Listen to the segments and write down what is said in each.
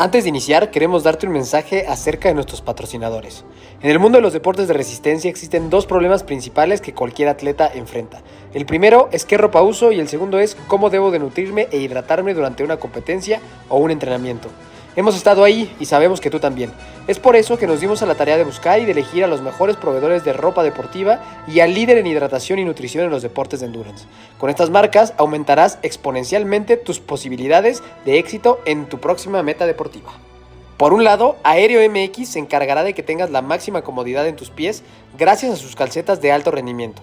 Antes de iniciar, queremos darte un mensaje acerca de nuestros patrocinadores. En el mundo de los deportes de resistencia existen dos problemas principales que cualquier atleta enfrenta. El primero es qué ropa uso y el segundo es cómo debo de nutrirme e hidratarme durante una competencia o un entrenamiento. Hemos estado ahí y sabemos que tú también. Es por eso que nos dimos a la tarea de buscar y de elegir a los mejores proveedores de ropa deportiva y al líder en hidratación y nutrición en los deportes de endurance. Con estas marcas aumentarás exponencialmente tus posibilidades de éxito en tu próxima meta deportiva. Por un lado, Aéreo MX se encargará de que tengas la máxima comodidad en tus pies gracias a sus calcetas de alto rendimiento.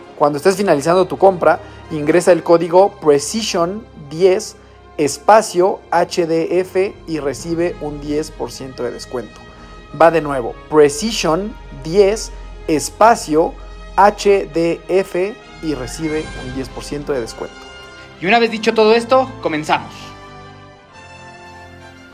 Cuando estés finalizando tu compra, ingresa el código Precision10 espacio HDF y recibe un 10% de descuento. Va de nuevo, Precision 10 espacio HDF y recibe un 10% de descuento. Y una vez dicho todo esto, comenzamos.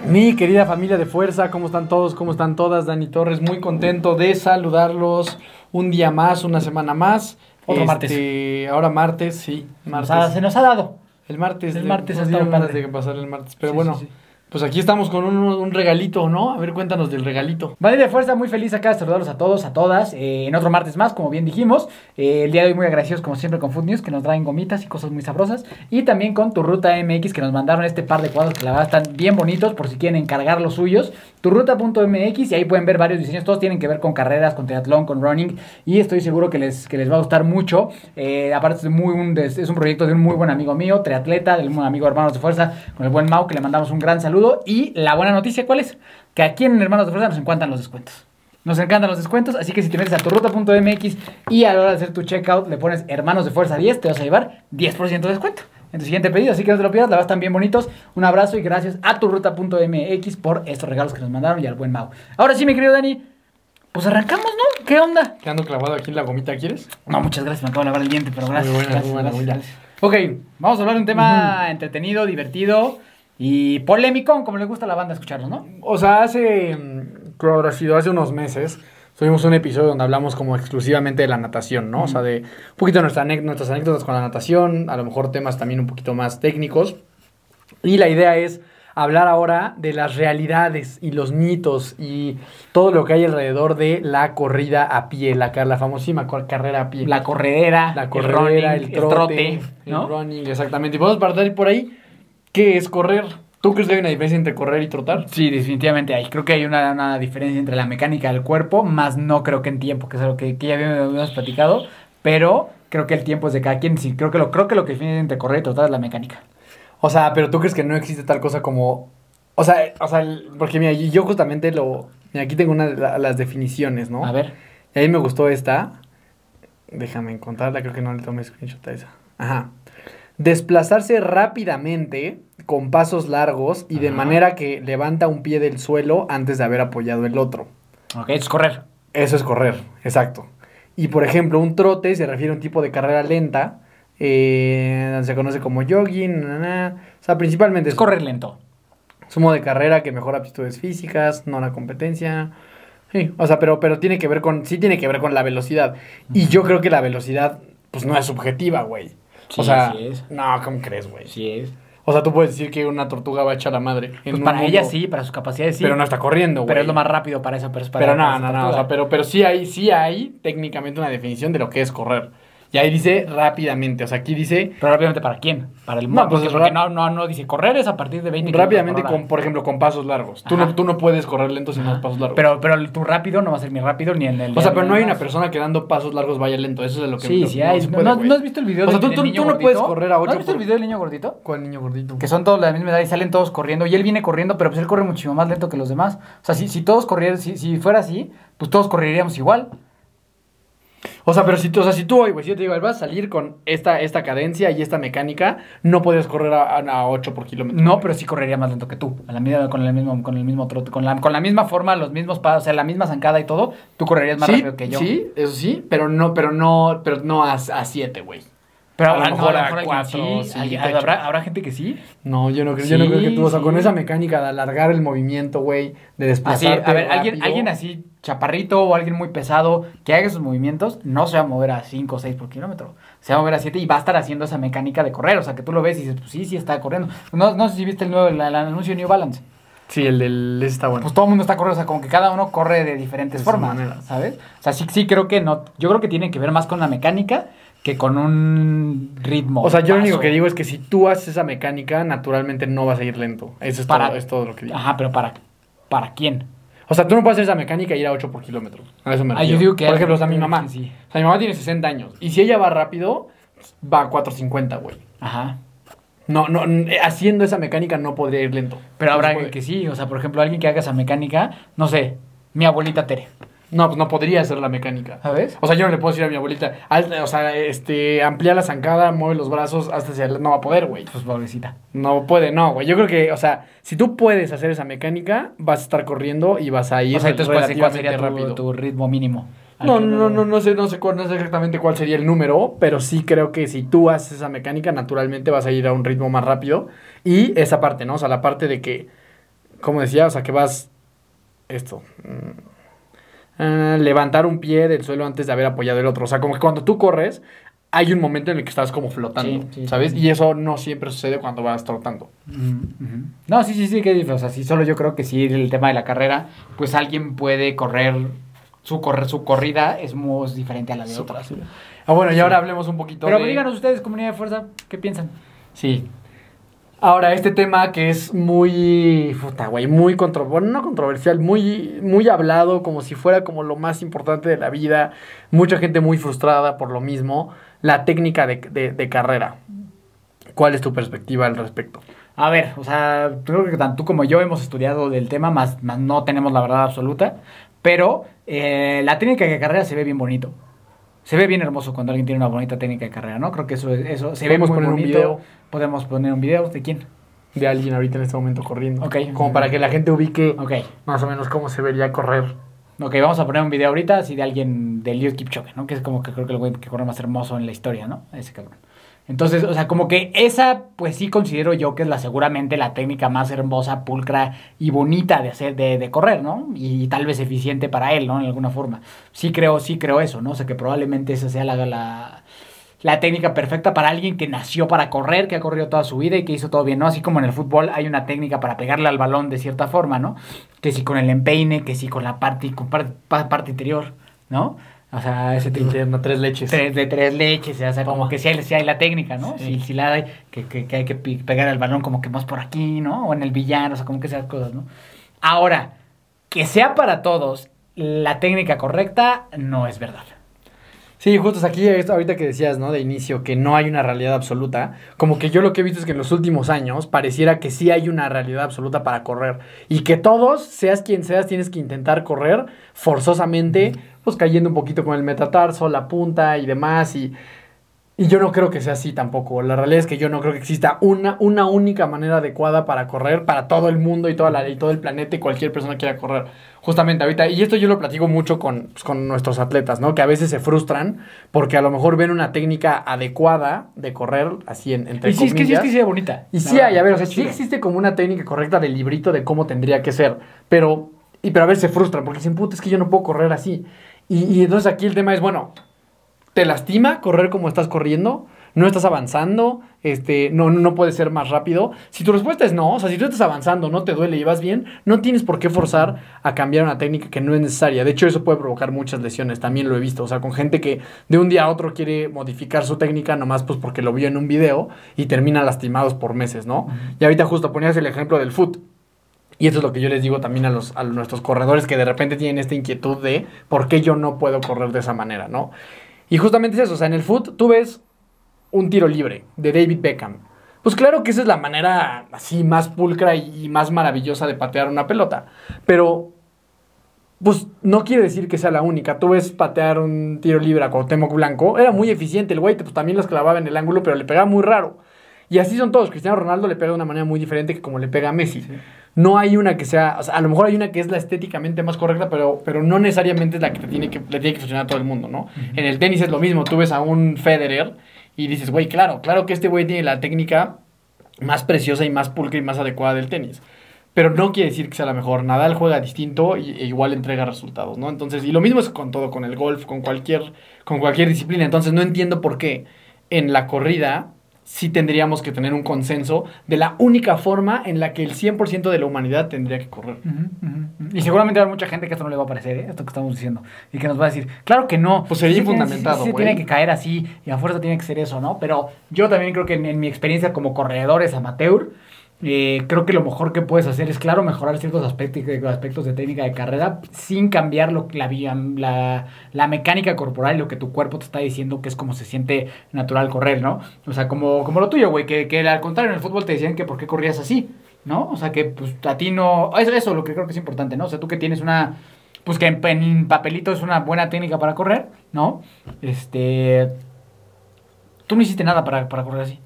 Mi querida familia de fuerza, ¿cómo están todos? ¿Cómo están todas? Dani Torres, muy contento de saludarlos un día más, una semana más. Otro martes. Este, ahora martes, sí. Martes. O sea, se nos ha dado. El martes. El martes ha estado de que pasara el martes. Pero Sí, bueno, sí, sí. Pues aquí estamos con un, regalito, ¿no? A ver, cuéntanos del regalito. Vale de fuerza, muy feliz acá de saludarlos a todos, a todas. eh, en otro martes más, como bien dijimos. Eh, el día de hoy muy agradecidos, como siempre, con Food News, que nos traen gomitas y cosas muy sabrosas. Y también con Tu Ruta MX, que nos mandaron este par de cuadros que la verdad están bien bonitos, por si quieren encargar los suyos. Turruta.mx y ahí pueden ver varios diseños. Todos tienen que ver con carreras, con triatlón, con running. Y estoy seguro que les, que les va a gustar mucho. Eh, aparte, es, muy un, es un proyecto de un muy buen amigo mío, triatleta, del un amigo Hermanos de Fuerza, con el buen Mau, que le mandamos un gran saludo. Y la buena noticia, ¿cuál es? Que aquí en Hermanos de Fuerza nos encuentran los descuentos. Nos encantan los descuentos, así que si te metes a turruta.mx y a la hora de hacer tu checkout le pones Hermanos de Fuerza 10, te vas a llevar 10% de descuento en tu siguiente pedido. Así que no te lo pierdas, la verdad están bien bonitos. Un abrazo y gracias a turruta.mx por estos regalos que nos mandaron y al buen Mau. Ahora sí, mi querido Dani, pues arrancamos, ¿no? ¿Qué onda? Quedando clavado aquí en la gomita, ¿quieres? No, muchas gracias, me acabo de lavar el diente, pero gracias. Muy buena, gracias, muy buena, gracias, muy gracias. Ok, vamos a hablar de un tema entretenido, divertido y polémico, como le gusta a la banda escucharlo, ¿no? O sea, hace, mm, sido hace unos meses, tuvimos un episodio donde hablamos como exclusivamente de la natación, ¿no? O sea, de un poquito nuestra nuestras anécdotas con la natación, a lo mejor temas también un poquito más técnicos. Y la idea es hablar ahora de las realidades y los mitos y todo lo que hay alrededor de la corrida a pie, la, la famosísima carrera a pie. La corredera, la corredera, el, el, running, trote, el trote, ¿no? el running, exactamente. Y podemos partir por ahí. ¿Qué es correr? ¿Tú crees que hay una diferencia entre correr y trotar? Sí, definitivamente hay. Creo que hay una, una diferencia entre la mecánica del cuerpo, más no creo que en tiempo, que es algo que, que ya habíamos platicado, pero creo que el tiempo es de cada quien. Sí, creo que lo, creo que lo que define entre correr y trotar es la mecánica. O sea, pero tú crees que no existe tal cosa como. O sea, o sea, porque mira, yo justamente lo. Mira, aquí tengo una de la- las definiciones, ¿no? A ver. Y ahí me gustó esta. Déjame encontrarla, creo que no le tomé screenshot a esa. Ajá. Desplazarse rápidamente con pasos largos y de Ajá. manera que levanta un pie del suelo antes de haber apoyado el otro. Ok, es correr. Eso es correr, exacto. Y por ejemplo, un trote se refiere a un tipo de carrera lenta. eh, se conoce como jogging. na, na. O sea, principalmente Es correr lento. modo de carrera que mejora aptitudes físicas, no la competencia. Sí, o sea, pero, pero tiene que ver con, sí tiene que ver con la velocidad. Y yo creo que la velocidad, pues no es subjetiva, güey. Sí, o sea, sí es. no, ¿cómo crees, güey? Sí es. O sea, tú puedes decir que una tortuga va a echar la madre. en Pues para mundo, ella sí, para sus capacidades sí. Pero no está corriendo, güey. Pero es lo más rápido para esa persona. Pero no, no, no, o sea, pero, pero sí hay, sí hay técnicamente una definición de lo que es correr. Y ahí dice rápidamente, o sea, aquí dice Pero rápidamente para quién? Para el No, mundo. pues, porque, porque no, no, no dice correr es a partir de 20 kilómetros rápidamente, por con, por ejemplo, con pasos largos. Tú Ajá. no, tú no puedes correr lento sin pasos largos. Pero, pero tu rápido no va a ser ni rápido ni en el. o sea, pero no hay una persona que dando pasos largos vaya lento. Eso es lo que Sí, no- sí no hay. ¿No, puede, no- no has visto el video O sea, del- tú- del niño tú no puedes correr a ¿No ocho has visto el video del niño gordito? ¿Cuál niño gordito? Que son todos de la misma edad y salen todos corriendo. Y él viene corriendo, pero pues él corre muchísimo más lento que los demás. O sea, si, si todos corrieran, si, si fuera así, pues todos correríamos igual. O sea, pero si tú, o sea, si tú hoy, güey, si yo te digo, vas a salir con esta, esta cadencia y esta mecánica, no podrías correr a, a 8 por kilómetro. No, güey. pero sí correría más lento que tú. A la misma, con el mismo, con el mismo trote, con la, con la misma forma, los mismos pasos, o sea, la misma zancada y todo, tú correrías más sí, rápido que yo. Sí, eso sí, pero no, pero no, pero no a 7, güey. Pero A lo mejor no, a cuatro, sí. sí. ¿habrá, habrá gente que sí. No, yo no creo, yo no creo que tú, o sea, Sí, con esa mecánica de alargar el movimiento, güey, de Así, desplazarte a ver, alguien, alguien así chaparrito o alguien muy pesado que haga esos movimientos, no se va a mover a 5 o 6 por kilómetro. Se va a mover a 7 y va a estar haciendo esa mecánica de correr. O sea, que tú lo ves y dices, pues sí, sí está corriendo. No, no sé si viste el nuevo el, el anuncio de New Balance. Sí, el del está bueno. Pues todo el mundo está corriendo, o sea, como que cada uno corre de diferentes De formas, manera. ¿sabes? O sea, sí, sí creo que no. Yo creo que tiene que ver más con la mecánica que con un ritmo. O sea, yo lo único que digo es que si tú haces esa mecánica, naturalmente no vas a ir lento. Eso es, Para- todo, es todo lo que digo. Ajá, pero ¿para, para quién? O sea, tú no puedes hacer esa mecánica e ir a 8 por kilómetro. A eso me Ah, refiero. yo digo que Por ejemplo, o sea, mi mamá. sí. O sea, mi mamá tiene 60 años. Y si ella va rápido, va a 4.50, güey. Ajá. No, no, n- haciendo esa mecánica no podría ir lento. Pero No habrá alguien que sí, o sea, por ejemplo, alguien que haga esa mecánica, no sé, mi abuelita Tere, No, pues no podría hacer la mecánica. ¿sabes? O sea, yo no le puedo decir a mi abuelita, "Al- o sea, este, amplía la zancada, mueve los brazos hasta hacia el... No va a poder, güey. Pues pobrecita. No puede, no, güey. Yo creo que, o sea, si tú puedes hacer esa mecánica, vas a estar corriendo y vas a ir O sea, entonces, ¿cuál, sería tu, rápido. tu ritmo mínimo? No, no, no, no sé, no sé cuál, no sé exactamente cuál sería el número, pero sí creo que si tú haces esa mecánica, naturalmente vas a ir a un ritmo más rápido. Y esa parte, ¿no? O sea, la parte de que, como decía, o sea, que vas, esto, mm, ah, levantar un pie del suelo antes de haber apoyado el otro. O sea, como que cuando tú corres, hay un momento en el que estás como flotando, Sí, sí, ¿sabes? sí. Y eso no siempre sucede cuando vas trotando. Ujú. No, sí, sí, sí, que difícil. O sea, sí, solo yo creo que sí, el tema de la carrera, pues alguien puede correr, su, correr, su corrida es muy diferente a la de otras. Ah, bueno, y ahora hablemos un poquito Pero de... díganos ustedes, comunidad de fuerza, ¿qué piensan? Sí. Ahora, este tema que es muy, puta, güey, muy contro bueno, no controversial, muy, muy hablado, como si fuera como lo más importante de la vida. Mucha gente muy frustrada por lo mismo. La técnica de, de- de carrera. ¿Cuál es tu perspectiva al respecto? A ver, o sea, creo que tanto tú como yo hemos estudiado del tema, más, más no tenemos la verdad absoluta. Pero eh, la técnica de carrera se ve bien bonito. Se ve bien hermoso cuando alguien tiene una bonita técnica de carrera, ¿no? Creo que eso, eso se ve muy poner un video. Podemos poner un video. ¿De quién? De alguien ahorita en este momento corriendo. Ok. Como para que la gente ubique Ok. más o menos cómo se vería correr. Ok, vamos a poner un video ahorita así de alguien de Eliud Kipchoge, ¿no? Que es como que creo que el güey que corre más hermoso en la historia, ¿no? Ese cabrón. Entonces, o sea, como que esa, pues sí considero yo que es la seguramente la técnica más hermosa, pulcra y bonita de hacer, de, de correr, ¿no? Y, tal vez eficiente para él, ¿no? En alguna forma. Sí creo, sí creo eso, ¿no? O sea, que probablemente esa sea la, la, técnica perfecta para alguien que nació para correr, que ha corrido toda su vida y que hizo todo bien, ¿no? Así como en el fútbol hay una técnica para pegarle al balón de cierta forma, ¿no? Que si con el empeine, que si con la parte, con par- pa- parte interior, ¿no? O sea, ese tipo Interna, tres leches. tres, de tres leches, o sea, como que sí hay, sí hay la técnica, ¿no? Sí. La hay, que, que, que hay que pegar al balón como que más por aquí, ¿no? O en el villano, o sea, como que esas cosas, ¿no? Ahora, que sea para todos la técnica correcta, no es verdad. Sí, justo aquí, esto ahorita que decías, ¿no? De inicio, que no hay una realidad absoluta. Como que yo lo que he visto es que en los últimos años pareciera que sí hay una realidad absoluta para correr. Y que todos, seas quien seas, tienes que intentar correr forzosamente, pues cayendo un poquito con el metatarso, la punta y demás. Y, y yo no creo que sea así tampoco. La realidad es que yo no creo que exista una, una única manera adecuada para correr para todo el mundo y, toda la, y todo el planeta y cualquier persona que quiera correr. Justamente ahorita, y esto yo lo platico mucho con, pues, con nuestros atletas, ¿no? Que a veces se frustran porque a lo mejor ven una técnica adecuada de correr, así en, entre Y sí, es que sí, es comillas. que sí es bonita. Y sí hay, a ver, o sea, sí existe como una técnica correcta del librito de cómo tendría que ser, pero, y, pero a veces se frustran porque dicen, puta, es que yo no puedo correr así. Y, y entonces aquí el tema es, bueno, ¿te lastima correr como estás corriendo? ¿No estás avanzando? Este, no, no puedes ser más rápido. Si tu respuesta es no, o sea, si tú estás avanzando, no te duele y vas bien, no tienes por qué forzar a cambiar una técnica que no es necesaria. De hecho, eso puede provocar muchas lesiones, también lo he visto. O sea, con gente que de un día a otro quiere modificar su técnica nomás pues porque lo vio en un video y termina lastimados por meses, ¿no? Y ahorita justo ponías el ejemplo del foot. Y eso es lo que yo les digo también a, los, a nuestros corredores que de repente tienen esta inquietud de por qué yo no puedo correr de esa manera, ¿no? Y justamente es eso, o sea, en el foot tú ves un tiro libre de David Beckham. Pues claro que esa es la manera así más pulcra y, más maravillosa de patear una pelota. Pero, pues no quiere decir que sea la única. Tú ves patear un tiro libre a Cuauhtémoc Blanco, era muy eficiente el güey, pues también los clavaba en el ángulo, pero le pegaba muy raro. Y así son todos. Cristiano Ronaldo le pega de una manera muy diferente que como le pega a Messi. No hay una que sea, o sea, a lo mejor hay una que es la estéticamente más correcta, pero, pero no necesariamente es la que, te tiene que le tiene que funcionar a todo el mundo, ¿no? En el tenis es lo mismo. Tú ves a un Federer y dices, güey, claro, claro que este güey tiene la técnica más preciosa y más pulcra y más adecuada del tenis. Pero no quiere decir que sea la mejor. Nadal juega distinto y, e igual entrega resultados, ¿no? Entonces, y lo mismo es con todo, con el golf, con cualquier, con cualquier disciplina. Entonces, no entiendo por qué en la corrida sí tendríamos que tener un consenso de la única forma en la que el 100% de la humanidad tendría que correr. Y seguramente hay mucha gente que esto no le va a parecer, ¿eh? esto que estamos diciendo. Y que nos va a decir, claro que no. Pues sería Sí infundamentado, sí, tiene que caer así y a fuerza tiene que ser eso, ¿no? Pero yo también creo que en, en mi experiencia como corredores amateur, eh, creo que lo mejor que puedes hacer es, claro, mejorar ciertos aspectos, de técnica de carrera sin cambiar lo, la, la, la mecánica corporal y lo que tu cuerpo te está diciendo que es como se siente natural correr, ¿no? O sea, como, como lo tuyo, güey, que, que al contrario en el fútbol te decían que por qué corrías así, ¿no? O sea, que pues a ti no... Eso, eso lo que creo que es importante, ¿no? O sea, tú que tienes una... Pues que en, en papelito es una buena técnica para correr, ¿no? Este... Tú no hiciste nada para, para correr así.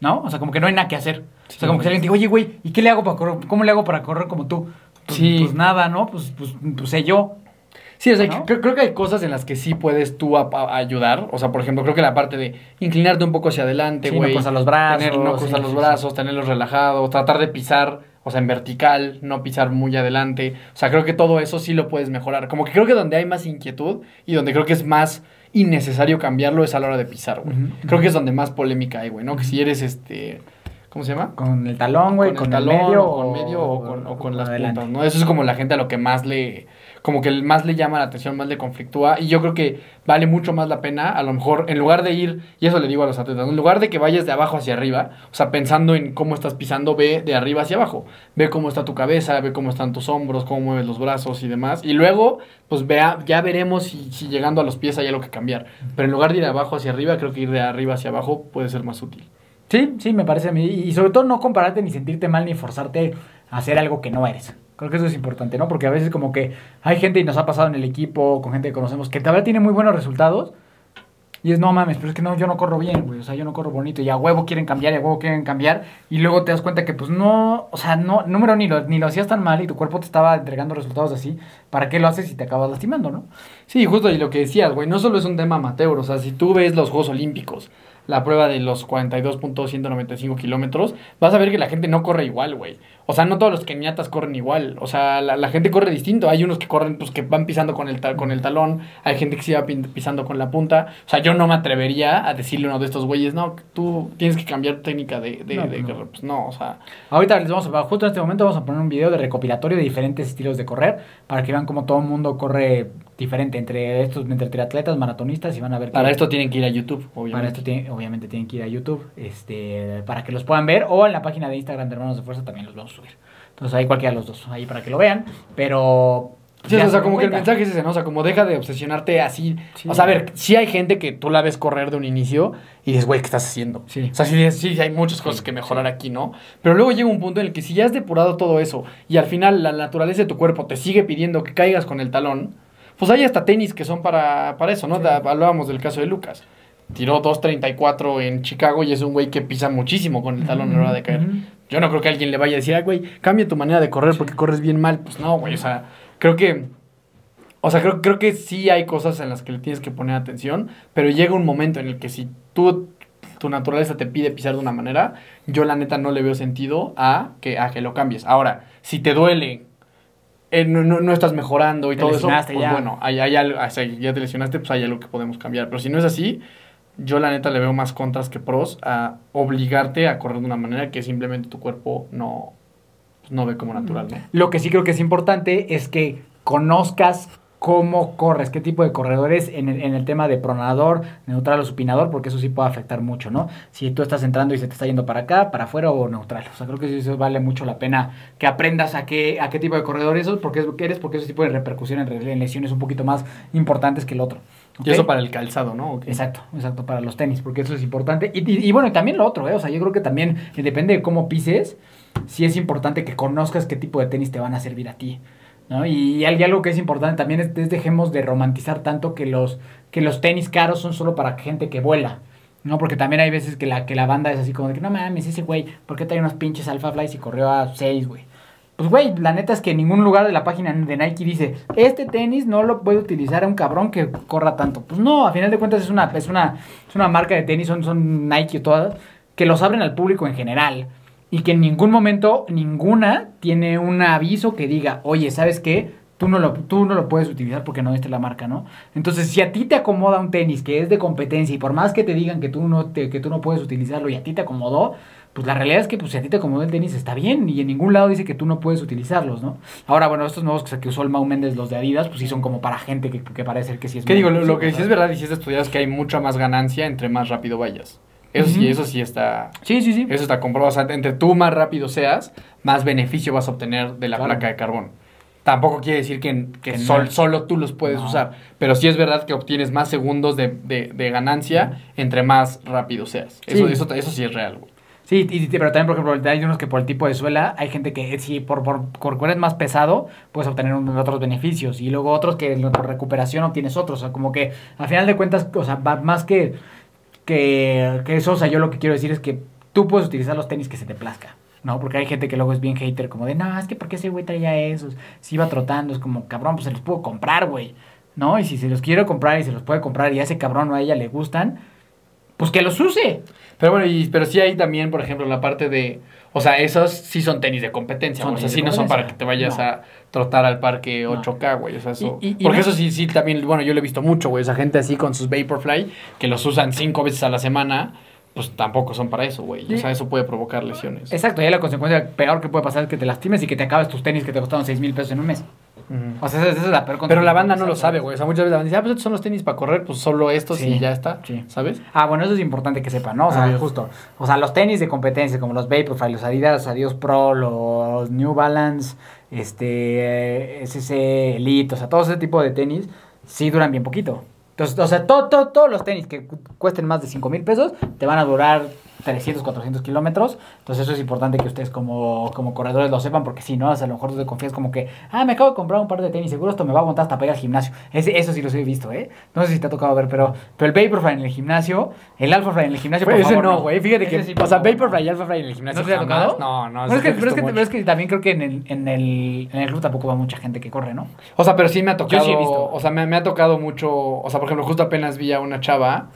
¿No? O sea, como que no hay nada que hacer. O sea, como que si alguien te dice, oye, güey, ¿y qué le hago para correr? ¿Cómo le hago para correr como tú? Pues, Sí. pues nada, ¿no? Pues, pues, pues sé yo. Sí, o sea, ¿No? creo, creo que hay cosas en las que sí puedes tú a- a- ayudar. O sea, por ejemplo, creo que la parte de inclinarte un poco hacia adelante, Sí, no güey. cruzar los brazos, tener- no cruzar sí, los brazos, tenerlos relajados, tratar de pisar, o sea, en vertical, no pisar muy adelante. O sea, creo que todo eso sí lo puedes mejorar. Como que creo que donde hay más inquietud y donde creo que es más innecesario cambiarlo es a la hora de pisar, güey. Creo que es donde más polémica hay, güey, ¿no? Que si eres este. ¿Cómo se llama? Con el talón, güey, con, el el talón, medio. o con medio o con, o con las adelante. puntas, ¿no? Eso es como la gente a lo que más le, como que más le llama la atención, más le conflictúa, y yo creo que vale mucho más la pena, a lo mejor, en lugar de ir, y eso le digo a los atletas, en lugar de que vayas de abajo hacia arriba, o sea, pensando en cómo estás pisando, ve de arriba hacia abajo, ve cómo está tu cabeza, ve cómo están tus hombros, cómo mueves los brazos y demás, y luego, pues vea, ya veremos si, si llegando a los pies hay algo que cambiar, pero en lugar de ir de abajo hacia arriba, creo que ir de arriba hacia abajo puede ser más útil. Sí, sí, me parece a mí. Y sobre todo no compararte ni sentirte mal ni forzarte a hacer algo que no eres. Creo que eso es importante, ¿no? Porque a veces como que hay gente y nos ha pasado en el equipo, con gente que conocemos, que todavía tiene muy buenos resultados. Y es, no mames, pero es que no, yo no corro bien, güey. O sea, yo no corro bonito. Y a huevo quieren cambiar, y a huevo quieren cambiar. Y luego te das cuenta que, pues no, o sea, no, número ni lo, ni lo hacías tan mal y tu cuerpo te estaba entregando resultados así. ¿Para qué lo haces si te acabas lastimando, no? Sí, justo y lo que decías, güey, no solo es un tema amateur, o sea, si tú ves los Juegos Olímpicos, la prueba de los 42.195 kilómetros, vas a ver que la gente no corre igual, güey. O sea, no todos los keniatas corren igual. O sea, la, la gente corre distinto. Hay unos que corren, pues que van pisando con el, con el talón. Hay gente que se va pisando con la punta. O sea, yo no me atrevería a decirle a uno de estos güeyes, no, tú tienes que cambiar técnica de... de, No, de- no. Pues no, o sea... Ahorita les vamos a, justo en este momento vamos a poner un video de recopilatorio de diferentes estilos de correr para que vean cómo todo el mundo corre diferente entre estos, entre triatletas, maratonistas y van a ver que- Para esto tienen que ir a YouTube, obviamente. Para esto tiene- obviamente tienen que ir a YouTube, este, para que los puedan ver, o en la página de Instagram de Hermanos de Fuerza también los vamos a subir. Entonces ahí cualquiera de los dos, ahí para que lo vean, pero... Sí, o sea, se como que el mensaje es ese, ¿no? O sea, como deja de obsesionarte así. Sí. O sea, a ver, sí hay gente que tú la ves correr de un inicio y dices, güey, ¿qué estás haciendo? Sí. O sea, sí, sí hay muchas cosas que mejorar aquí, ¿no? Pero luego llega un punto en el que si ya has depurado todo eso y al final la naturaleza de tu cuerpo te sigue pidiendo que caigas con el talón, pues hay hasta tenis que son para, para eso, ¿no? Da- Hablábamos del caso de Lucas. Tiró 2.34 en Chicago y es un güey que pisa muchísimo con el talón a la hora de caer. Yo no creo que alguien le vaya a decir, ay, güey, cambia tu manera de correr porque corres bien mal. Pues no, güey, o sea, creo que... O sea, creo, creo que sí hay cosas en las que le tienes que poner atención, pero llega un momento en el que si tú, tu naturaleza te pide pisar de una manera, yo la neta no le veo sentido a que, a que lo cambies. Ahora, si te duele, eh, no, no, no estás mejorando y Te todo eso, pues ya. bueno, hay, hay algo, o sea, ya te lesionaste, pues hay algo que podemos cambiar. Pero si no es así, yo la neta le veo más contras que pros a obligarte a correr de una manera que simplemente tu cuerpo no, pues, no ve como natural, ¿no? Lo que sí creo que es importante es que conozcas cómo corres, qué tipo de corredores en el, en el tema de pronador, neutral o supinador, porque eso sí puede afectar mucho, ¿no? Si tú estás entrando y se te está yendo para acá, para afuera o neutral. O sea, creo que sí, eso vale mucho la pena que aprendas a qué, a qué tipo de corredor eres, porque es lo que eres, porque ese tipo de repercusión en, en lesiones un poquito más importantes que el otro. Y eso para el calzado, ¿no? Exacto, exacto, para los tenis, porque eso es importante. Y, y- y bueno, y también lo otro, ¿eh? O sea, yo creo que también, eh, depende de cómo pises, sí es importante que conozcas qué tipo de tenis te van a servir a ti. ¿No? Y, y al- y algo que es importante también es, es dejemos de romantizar tanto que los, que los tenis caros son solo para gente que vuela. ¿no? Porque también hay veces que la, que la banda es así como de que no mames, ese güey, ¿por qué trae unos pinches Alpha Flies y corrió a 6, güey? Pues, güey, la neta es que en ningún lugar de la página de Nike dice, este tenis no lo puede utilizar un cabrón que corra tanto. Pues no, a final de cuentas es una, es una, es una marca de tenis, son, son Nike todas, que los abren al público en general. Y que en ningún momento, ninguna tiene un aviso que diga, oye, ¿sabes qué? Tú no, lo, tú no lo puedes utilizar porque no viste la marca, ¿no? Entonces, si a ti te acomoda un tenis que es de competencia y por más que te digan que tú no, te, que tú no puedes utilizarlo y a ti te acomodó, pues la realidad es que pues, si a ti te acomodó el tenis está bien y en ningún lado dice que tú no puedes utilizarlos, ¿no? Ahora, bueno, estos nuevos que, usó el Mau Méndez, los de Adidas, pues sí son como para gente que, que parece que sí es ¿Qué digo? Lo, que sí es verdad y sí es estudiado es que hay mucha más ganancia entre más rápido vayas. Eso sí, eso sí está... Sí, sí, sí. Eso está comprobado. O sea, entre tú más rápido seas, más beneficio vas a obtener de la Claro. placa de carbón. Tampoco quiere decir que, que Que no. sol- solo tú los puedes No. usar. Pero sí es verdad que obtienes más segundos de, de- de ganancia entre más rápido seas. Eso, Sí. eso, eso sí es real, güey. Sí, y- pero también, por ejemplo, hay unos que por el tipo de suela, hay gente que si por, por, por eres más pesado, puedes obtener otros beneficios. Y luego otros que por recuperación obtienes otros. O sea, como que al final de cuentas, o sea, va más que, que, que eso, o sea, yo lo que quiero decir es que tú puedes utilizar los tenis que se te plazca. ¿no? Porque hay gente que luego es bien hater, como de, no, es que ¿por qué ese güey traía esos? Si iba trotando, es como, cabrón, pues se los puedo comprar, güey, ¿no? Y si se los quiero comprar y se los puede comprar y a ese cabrón o a ella le gustan, pues que los use. Pero bueno, y, pero sí hay también, por ejemplo, la parte de... O sea, esos sí son tenis de competencia. Son o sea, sí no son para que te vayas No. a trotar al parque No. 8K, güey. O sea, eso... Y- y- y porque eso sí, sí, también, bueno, yo lo he visto mucho, güey. Esa gente así con sus Vaporfly, que los usan cinco veces a la semana, pues tampoco son para eso, güey. O sea, eso puede provocar lesiones. Exacto, y la consecuencia peor que puede pasar es que te lastimes y que te acabes tus tenis que te costaron 6 mil pesos en un mes. O sea, esa, es la peor Pero la banda no lo sabe, güey. O sea, muchas veces la banda dice, ah, pues estos son los tenis para correr, pues solo estos Sí, y ya está. sí. ¿Sabes? Ah, bueno, eso es importante que sepan, ¿no? O sea, Obvio. justo. O sea, los tenis de competencia, como los Vaporfly, los Adidas, Adios Pro, los New Balance, este, SC Elite, o sea, todo ese tipo de tenis, sí duran bien poquito. Entonces, o sea, todo, todo- todos los tenis que cu- cuesten más de 5 mil pesos te van a durar 300, 400 kilómetros. Entonces eso es importante que ustedes como, como corredores lo sepan, porque si no, a lo mejor tú te confías como que, ah, me acabo de comprar un par de tenis, seguro esto me va a aguantar hasta para ir al gimnasio. Ese- eso sí los he visto, ¿eh? No sé si te ha tocado ver, pero, pero el Vaporfly en el gimnasio, el Alphafly en el gimnasio, por Pues ese favor, no, güey. Fíjate Ese que. sí, o por sea, Vaporfly y. Alphafly en el gimnasio. ¿No te ha tocado? No, no. Pero es, que, pero, es que, pero es que también creo que en el, en, el, en el club tampoco va mucha gente que corre, ¿no? O sea, pero sí me ha Yo tocado. sí he visto. O sea, me, me ha tocado mucho. O sea, por ejemplo, justo apenas vi a una chava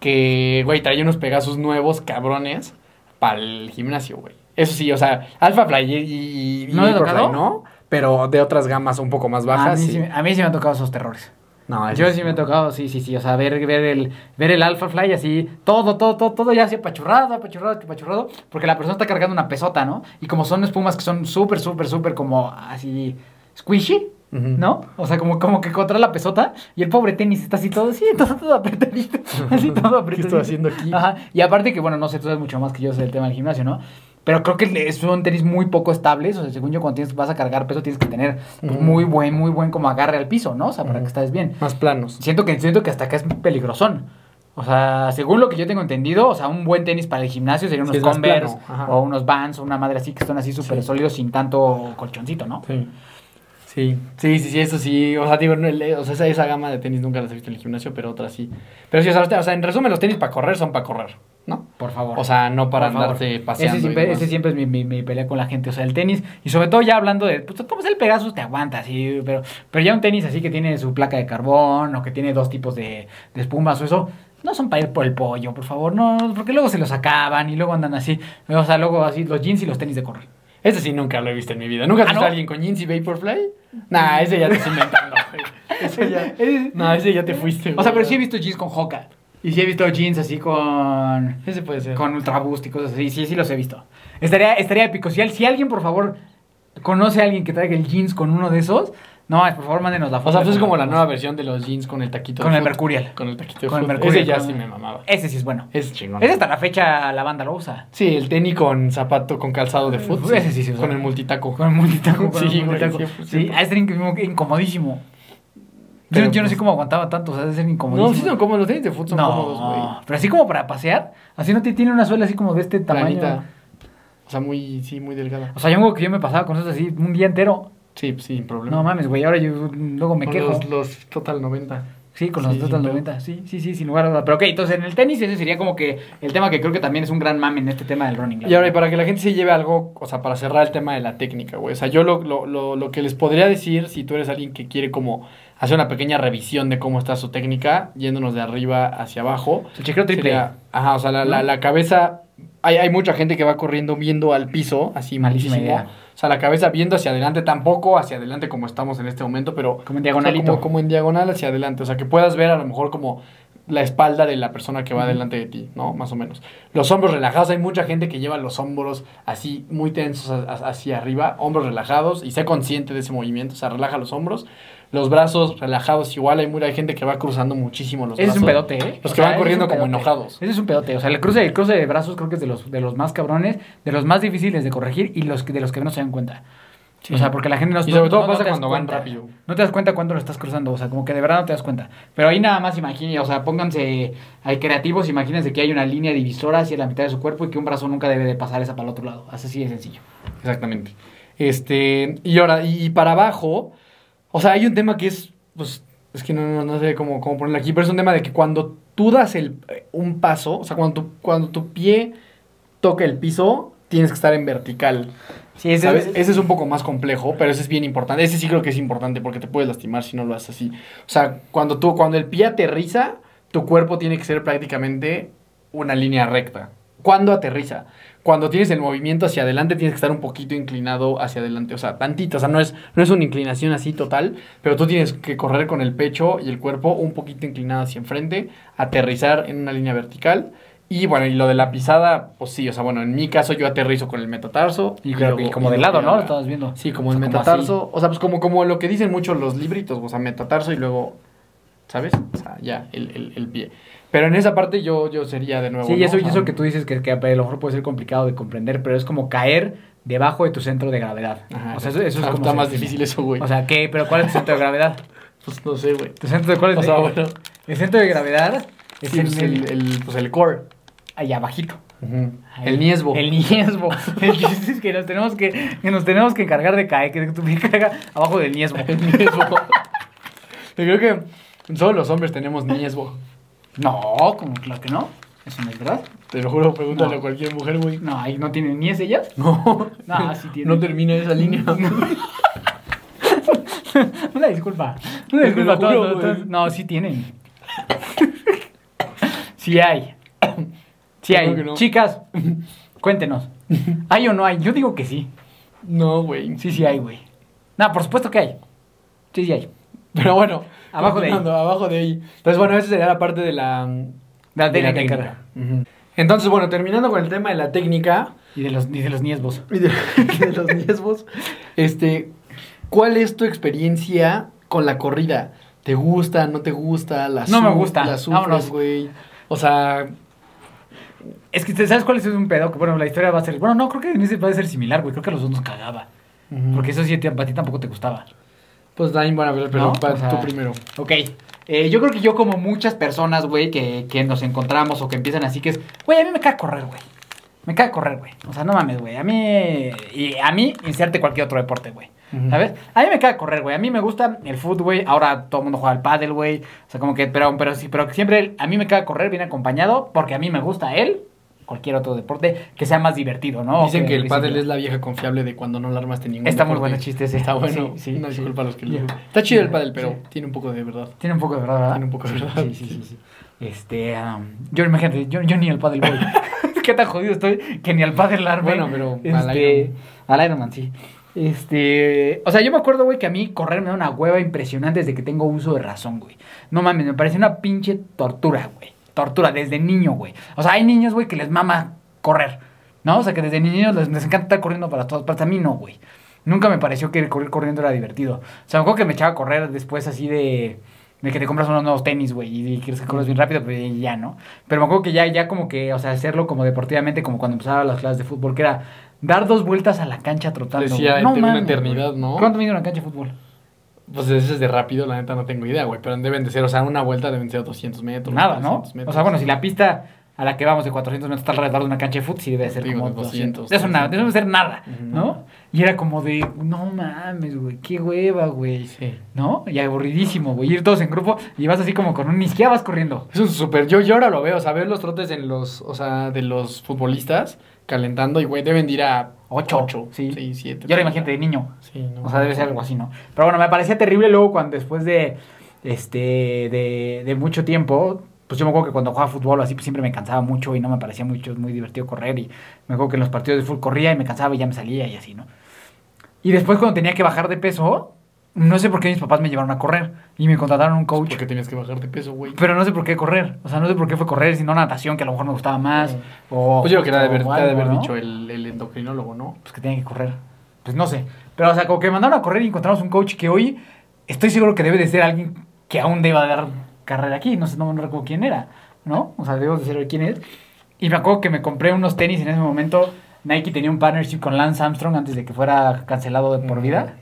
que, güey, traía unos Pegasus nuevos, cabrones, para el gimnasio, güy. Eso sí, o sea, Alpha Fly y, y, ¿No le tocado? no, pero de otras gamas un poco más a, bajas. mí sí. sí, me- a mí sí me han tocado esos terrores. No, Yo sí me he tocado, sí, sí, sí. O sea, ver, ver el, ver el Alpha Fly así, todo, todo, todo, todo ya así apachurrado, apachurrado, apachurrado, porque la persona está cargando una pesota, ¿no? Y como son espumas que son súper, súper, súper como así squishy, ¿no? O sea, como, como que contra la pesota y el pobre tenis está así todo, así, todo, todo apretadito, así todo ¿Qué apretadito. estoy haciendo aquí? Ajá. Y aparte que, bueno, no sé, tú sabes mucho más que yo del tema del gimnasio, ¿no? Pero creo que es un tenis muy poco estables. O sea, según yo, cuando tienes, vas a cargar peso, tienes que tener pues, muy buen, muy buen como agarre al piso, ¿no? O sea, para que estés bien. Más planos. Siento que, siento que hasta acá es peligrosón. O sea, según lo que yo tengo entendido, o sea, un buen tenis para el gimnasio sería unos Converse o unos Vans o una madre así que están así súper Sí. sólidos sin tanto colchoncito, ¿no? Sí. Sí, sí, sí, sí, eso sí. O sea, digo, no, el- o sea, esa, esa gama de tenis nunca las he visto en el gimnasio, pero otras sí. Pero sí, o sea, o sea, en resumen, los tenis para correr son para correr, ¿no? Por favor. O sea, no para andarte paseando. Ese siempre, demás. ese siempre es mi, mi- mi pelea con la gente. O sea, el tenis, y sobre todo ya hablando de, pues tomas el Pegasus, te aguanta, sí, pero, pero ya un tenis así que tiene su placa de carbón o que tiene dos tipos de, de espumas o eso, no son para ir por el pollo, por favor, no, porque luego se los acaban y luego andan así. O sea, luego así los jeans y los tenis de correr. Ese sí nunca lo he visto en mi vida. ¿Nunca has ¿Ah, visto no? a alguien con jeans y Vaporfly? Nah, ese ya te estás inventando, güey. Ese ya... No, ese ya te fuiste, O sea, pero sí he visto jeans con Hoka. Y sí he visto jeans así con... Ese puede ser. Con Ultra Boost y cosas así. Sí, sí los he visto. Estaría, estaría épico. Si alguien, por favor, conoce a alguien que traiga el jeans con uno de esos, no, por favor, mándenos la foto. O sea, pues es como la nueva versión de los jeans con el taquito Con de el foot. Mercurial. Con el taquito de Con el. Mercurial, Ese ya sí me mamaba. Ese sí es bueno. Es chingón. Ese hasta la fecha la banda lo usa. Sí, el tenis con zapato, con calzado de foot. Ese sí se usa. Con el multitaco. Con el multitaco. con Sí, el multitaco. 100%. Sí, ser inc- incomodísimo. Yo, Pero, yo no sé pues- cómo aguantaba tanto, o sea, debe ser incomodísimo. No, sí son cómodos. Los tenis de foot son no, cómodos, güey. pero así como para pasear, así no te tiene una suela así como de este tamaño. Planita. O sea, muy, sí, muy delgada. O sea, yo acuerdo que yo me pasaba con eso así un día entero. Sí, pues, sin problema. No mames, güey, ahora yo luego me Con quejo. Los, los Total 90. Sí, con los Sí, Total sin pedo. 90. Sí, sí, sí, sin lugar a duda. Pero ok, entonces en el tenis ese sería como que el tema que creo que también es un gran mame en este tema del running. Y ahora, y para que la gente se lleve algo, o sea, para cerrar el tema de la técnica, güey. O sea, yo lo, lo, lo, lo que les podría decir, si tú eres alguien que quiere como hacer una pequeña revisión de cómo está su técnica, yéndonos de arriba hacia abajo. El chequeo triple. sería- ajá, o sea, la, la, la cabeza, hay, hay mucha gente que va corriendo viendo al piso, así Malísima malísimo. idea. O sea, la cabeza viendo hacia adelante, tampoco hacia adelante como estamos en este momento, pero Como en o sea, diagonalito. como, como en diagonal hacia adelante. O sea, que puedas ver a lo mejor como la espalda de la persona que va delante de ti, ¿no? Más o menos. Los hombros relajados. Hay mucha gente que lleva los hombros así muy tensos hacia arriba, hombros relajados, y sé consciente de ese movimiento. O sea, relaja los hombros. Los brazos relajados igual. Hay, muy, hay gente que va cruzando muchísimo los Ese es brazos. un pedote, ¿eh? Los O que sea, van corriendo es como enojados. Ese es un pedote. O sea, el cruce, el cruce de brazos creo que es de los, de los más cabrones, de los más difíciles de corregir y los de los que no se dan cuenta. Sí. O sea, porque la gente no Y sobre todo no- pasa cuando van cuenta. rápido. No te das cuenta cuándo lo estás cruzando, o sea, como que de verdad no te das cuenta. Pero ahí nada más imaginen, o sea, pónganse, hay creativos, imagínense que hay una línea divisora hacia la mitad de su cuerpo y que un brazo nunca debe de pasar esa para el otro lado. Así de sencillo. Exactamente. Este, y ahora, y para abajo, o sea, hay un tema que es, pues, es que no, no, no sé cómo, cómo ponerlo aquí, pero es un tema de que cuando tú das el, eh, un paso, o sea, cuando tu, cuando tu pie toca el piso, tienes que estar en vertical. Sí, ese, ¿Sabes? Ese es un poco más complejo, pero ese es bien importante. Ese sí creo que es importante porque te puedes lastimar si no lo haces así. O sea, cuando tú, cuando el pie aterriza, tu cuerpo tiene que ser prácticamente una línea recta. ¿Cuándo aterriza? Cuando tienes el movimiento hacia adelante, tienes que estar un poquito inclinado hacia adelante. O sea, tantito. O sea, no es, no es una inclinación así total, pero tú tienes que correr con el pecho y el cuerpo un poquito inclinado hacia enfrente, aterrizar en una línea vertical. Y bueno, y lo de la pisada, pues sí, o sea, bueno, en mi caso yo aterrizo con el metatarso. y, como y de lado, ¿no? Lo estabas viendo. Sí, como O el como metatarso. O sea, pues como, como lo que dicen muchos los libritos, o sea, metatarso y luego, ¿sabes? O sea, ya, el, el, el pie. Pero en esa parte yo, yo sería de nuevo. Sí, y ¿no? eso, y eso que tú dices que, que a lo mejor puede ser complicado de comprender, pero es como caer debajo de tu centro de gravedad. Ajá, o sea, eso, eso es está como se más difícil eso, güey. O sea, ¿qué? ¿Pero cuál es tu centro de gravedad? pues no sé, güey. ¿Tu centro de cuál es? O sea, bueno. El centro de gravedad es Sí, pues el, el, el, pues el core. allá abajito. Ujú. Ay, El niesbo. El niesbo. Es que nos tenemos que, que nos tenemos que encargar de caer, que tu pie caiga abajo del niesbo. El niesbo. Yo creo que solo los hombres tenemos niesbo. No, como claro que no. Eso no es verdad. Te lo juro, pregúntale No. a cualquier mujer, güey. No, ahí no tienen ni ese ellas. No, No, sí tiene. No termina esa línea. Una disculpa. Una disculpa a todos, juro, todos. No, sí tienen. Sí hay. Sí hay. no. Chicas, cuéntenos. ¿Hay o no hay? Yo digo que sí. No, güey. Sí, sí hay, güey. No, por supuesto que hay. Sí, sí hay. Pero bueno, Abajo de ahí. Abajo de ahí. Entonces, bueno, esa sería la parte de la, La de la técnica. técnica. Ujú. Entonces, bueno, terminando con el tema de la técnica Y de los, y de los niesbos. y de, de los niesbos, este, ¿cuál es tu experiencia con la corrida? ¿Te gusta, no te gusta? ¿La No me gusta. ¿La sufres, güey? O sea, Es que, ¿sabes cuál es un pedo? Que bueno, la historia va a ser. Bueno, no, creo que en ese puede ser similar, güey. Creo que a los dos nos cagaba. Porque eso sí, a ti tampoco te gustaba. Pues Dain, a ver, pero ¿No? pa- O sea, tú primero. Ok. Eh, yo creo que yo, como muchas personas, güey, que, que nos encontramos o que empiezan así, que es, güey, a mí me cae correr, güey. Me cae correr, güey. O sea, no mames, güey. A mí. Y a mí, inserte cualquier otro deporte, güey. ¿Sabes? A mí me cae correr, güey. A mí me gusta el fútbol, güey. Ahora todo el mundo juega al pádel, güey. O sea, como que, pero, pero sí, pero siempre a mí me cae correr bien acompañado porque a mí me gusta él, cualquier otro deporte, que sea más divertido, ¿no? Dicen que el pádel es la vieja confiable de cuando no la armaste ningún Está muy deporte. bueno el chiste ese. Está bueno. Sí, sí, Una sí. disculpa a los que lo... Está chido el pádel, pero tiene un poco de verdad. Tiene un poco de verdad, ¿verdad? Tiene un poco de verdad. Sí, sí, sí. sí. Este, um, yo imagínate, yo, yo ni al pádel voy. Qué tan jodido estoy que ni al pádel arme. Bueno, pero al este, Ironman. al Ironman, sí. Este, o sea, yo me acuerdo, güey, que a mí correr me da una hueva impresionante desde que tengo uso de razón, güey. No mames, me parece una pinche tortura, güey. Tortura desde niño, güey. O sea, hay niños, güey, que les mama correr, ¿no? O sea, que desde niños les, les encanta estar corriendo para todas partes. A mí no, güey. Nunca me pareció que correr corriendo era divertido. O sea, me acuerdo que me echaba a correr después así de... De que te compras unos nuevos tenis, güey, y quieres que corres bien rápido, pues ya, ¿no? Pero me acuerdo que ya, ya como que, o sea, hacerlo como deportivamente, como cuando empezaba las clases de fútbol, que era dar dos vueltas a la cancha trotando. Decía, enter- una eternidad. ¿no? ¿Cuánto mide una cancha de fútbol? Pues ese es de rápido, la neta no tengo idea, güey. Pero deben de ser, o sea, una vuelta deben ser 200 metros. Nada, ¿no? 300 metros. O sea, bueno, si la pista a la que vamos de 400 metros está alrededor de una cancha de fútbol, sí debe ser Digo, como de 200. 200, Eso, nada, eso debe ser nada. ¿no? Y era como de, no mames, güey, qué hueva, güey. Sí. ¿No? Y aburridísimo, güey. Ir todos en grupo y vas así como con un... Ni siquiera vas corriendo. Es un súper. Yo, yo ahora lo veo, o sea, ver los trotes en los, o sea, de los futbolistas calentando y, güey, deben de ir a Ocho, 8, sí. 6, 7. Yo ahora imagínate de niño. Sí, no. O sea, debe ser algo así, ¿no? Pero bueno, me parecía terrible luego cuando después de, este, de, de mucho tiempo, pues yo me acuerdo que cuando jugaba fútbol así, pues siempre me cansaba mucho y no me parecía mucho, muy divertido correr. Y me acuerdo que en los partidos de fútbol corría y me cansaba y ya me salía y así, ¿no? Y después cuando tenía que bajar de peso, no sé por qué mis papás me llevaron a correr y me contrataron un coach. Porque tenías que bajar de peso, güey. Pero no sé por qué correr. O sea, no sé por qué fue correr, sino natación, que a lo mejor me gustaba más. O, Pues yo creo que te ha de haber, dicho el, el endocrinólogo, ¿no? pues que tenía que correr. Pues no sé. Pero, o sea, como que me mandaron a correr y encontramos un coach que hoy estoy seguro que debe de ser alguien que aún deba dar carrera aquí. No sé, no, no recuerdo quién era, ¿no? O sea, debo de saber quién es. Y me acuerdo que me compré unos tenis en ese momento. Nike tenía un partnership con Lance Armstrong antes de que fuera cancelado de por vida.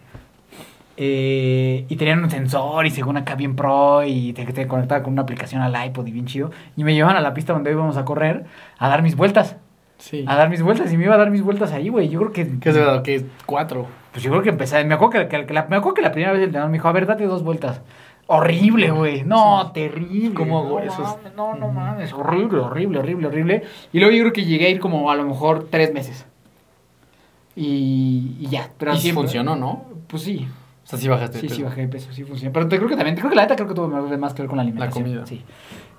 Eh, y tenían un sensor y según acá bien pro y te, te conectaba con una aplicación al iPod y bien chido. Y me llevaban a la pista donde íbamos a correr a dar mis vueltas. Sí. A dar mis vueltas y me iba a dar mis vueltas ahí, güey. Yo creo que... ¿Qué es verdad? ¿Qué es? Cuatro. Pues yo creo que empecé. Me acuerdo que, que- que la, me acuerdo que la primera vez el entrenador me dijo, a ver, date dos vueltas. Horrible, güey. No, terrible. ¿Cómo hago no, eso? mames, No, no mames. Horrible, horrible, horrible, horrible. Y luego yo creo que llegué a ir como a lo mejor tres meses. Y, y ya. Pero y sí funcionó, ¿no? Pues sí. O sea, sí bajaste de Sí, sí, peso. bajé de peso, sí funcionó. Pero te creo que también, creo que la neta creo que tuvo más que ver con la alimentación. comida. Sí.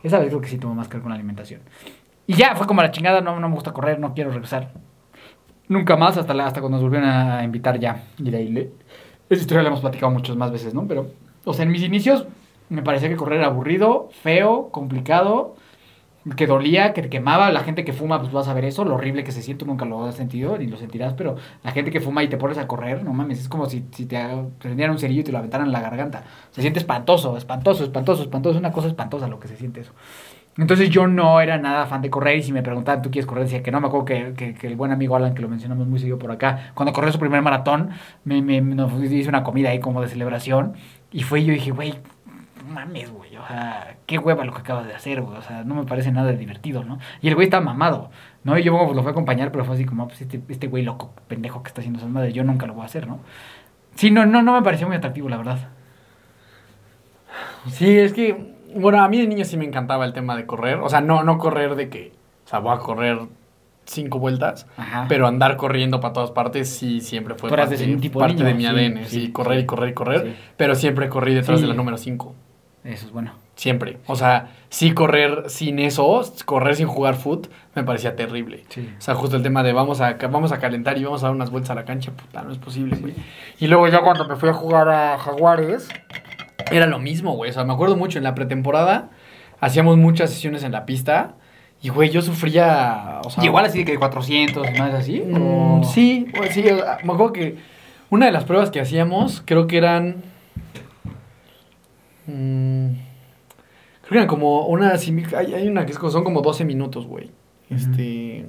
Esa vez creo que sí tuvo más que ver con la alimentación. Y ya, fue como la chingada, no, no me gusta correr, no quiero regresar. Nunca más, hasta, la- hasta cuando nos volvieron a invitar ya. Y de ahí Esa historia la hemos platicado muchas más veces, ¿no? Pero, o sea, en mis inicios me parecía que correr era aburrido, feo, complicado, que dolía, que te quemaba. La gente que fuma, pues vas a ver eso, lo horrible que se siente, nunca lo has sentido, ni lo sentirás, pero la gente que fuma y te pones a correr, no mames, es como si, si te prendieran un cerillo y te lo aventaran en la garganta. Se siente espantoso, espantoso, espantoso, espantoso, es una cosa espantosa lo que se siente eso. Entonces yo no era nada fan de correr y si me preguntaban, ¿tú quieres correr? Decía que no, me acuerdo que, que- el buen amigo Alan, que lo mencionamos muy seguido por acá, cuando corrió su primer maratón, me, me, nos hizo una comida ahí como de celebración y fue yo dije, güey, mames, güey. O sea, qué hueva lo que acabas de hacer, güey. O sea, no me parece nada divertido, ¿no? Y el güey está mamado, ¿no? Y yo pues, lo fui a acompañar, pero fue así como, pues este, este güey loco, pendejo que está haciendo esas madres, yo nunca lo voy a hacer, ¿no? Sí, no, no, no me pareció muy atractivo, la verdad. Sí, es que, bueno, a mí de niño sí me encantaba el tema de correr. O sea, no, no correr de que, o sea, voy a correr cinco vueltas, Ajá. pero andar corriendo para todas partes sí siempre fue parte, de tipo parte mi ADN. Sí, sí, correr y correr y correr, Sí. pero siempre corrí detrás de la número 5. Eso es bueno. Siempre. O sea, sí correr sin eso, correr sin jugar foot, me parecía terrible. Sí. O sea, justo el tema de vamos a, vamos a calentar y vamos a dar unas vueltas a la cancha, puta, no es posible, güey. Y luego ya cuando me fui a jugar a Jaguares, era lo mismo, güey. O sea, me acuerdo mucho en la pretemporada, hacíamos muchas sesiones en la pista y, güey, yo sufría... O sea, igual así de que 400 y más así. Mm, sí, pues sí, o sea, me acuerdo que una de las pruebas que hacíamos, creo que eran. mm, creo que eran como una. Hay, hay una que es como- son como 12 minutos, güey. Este.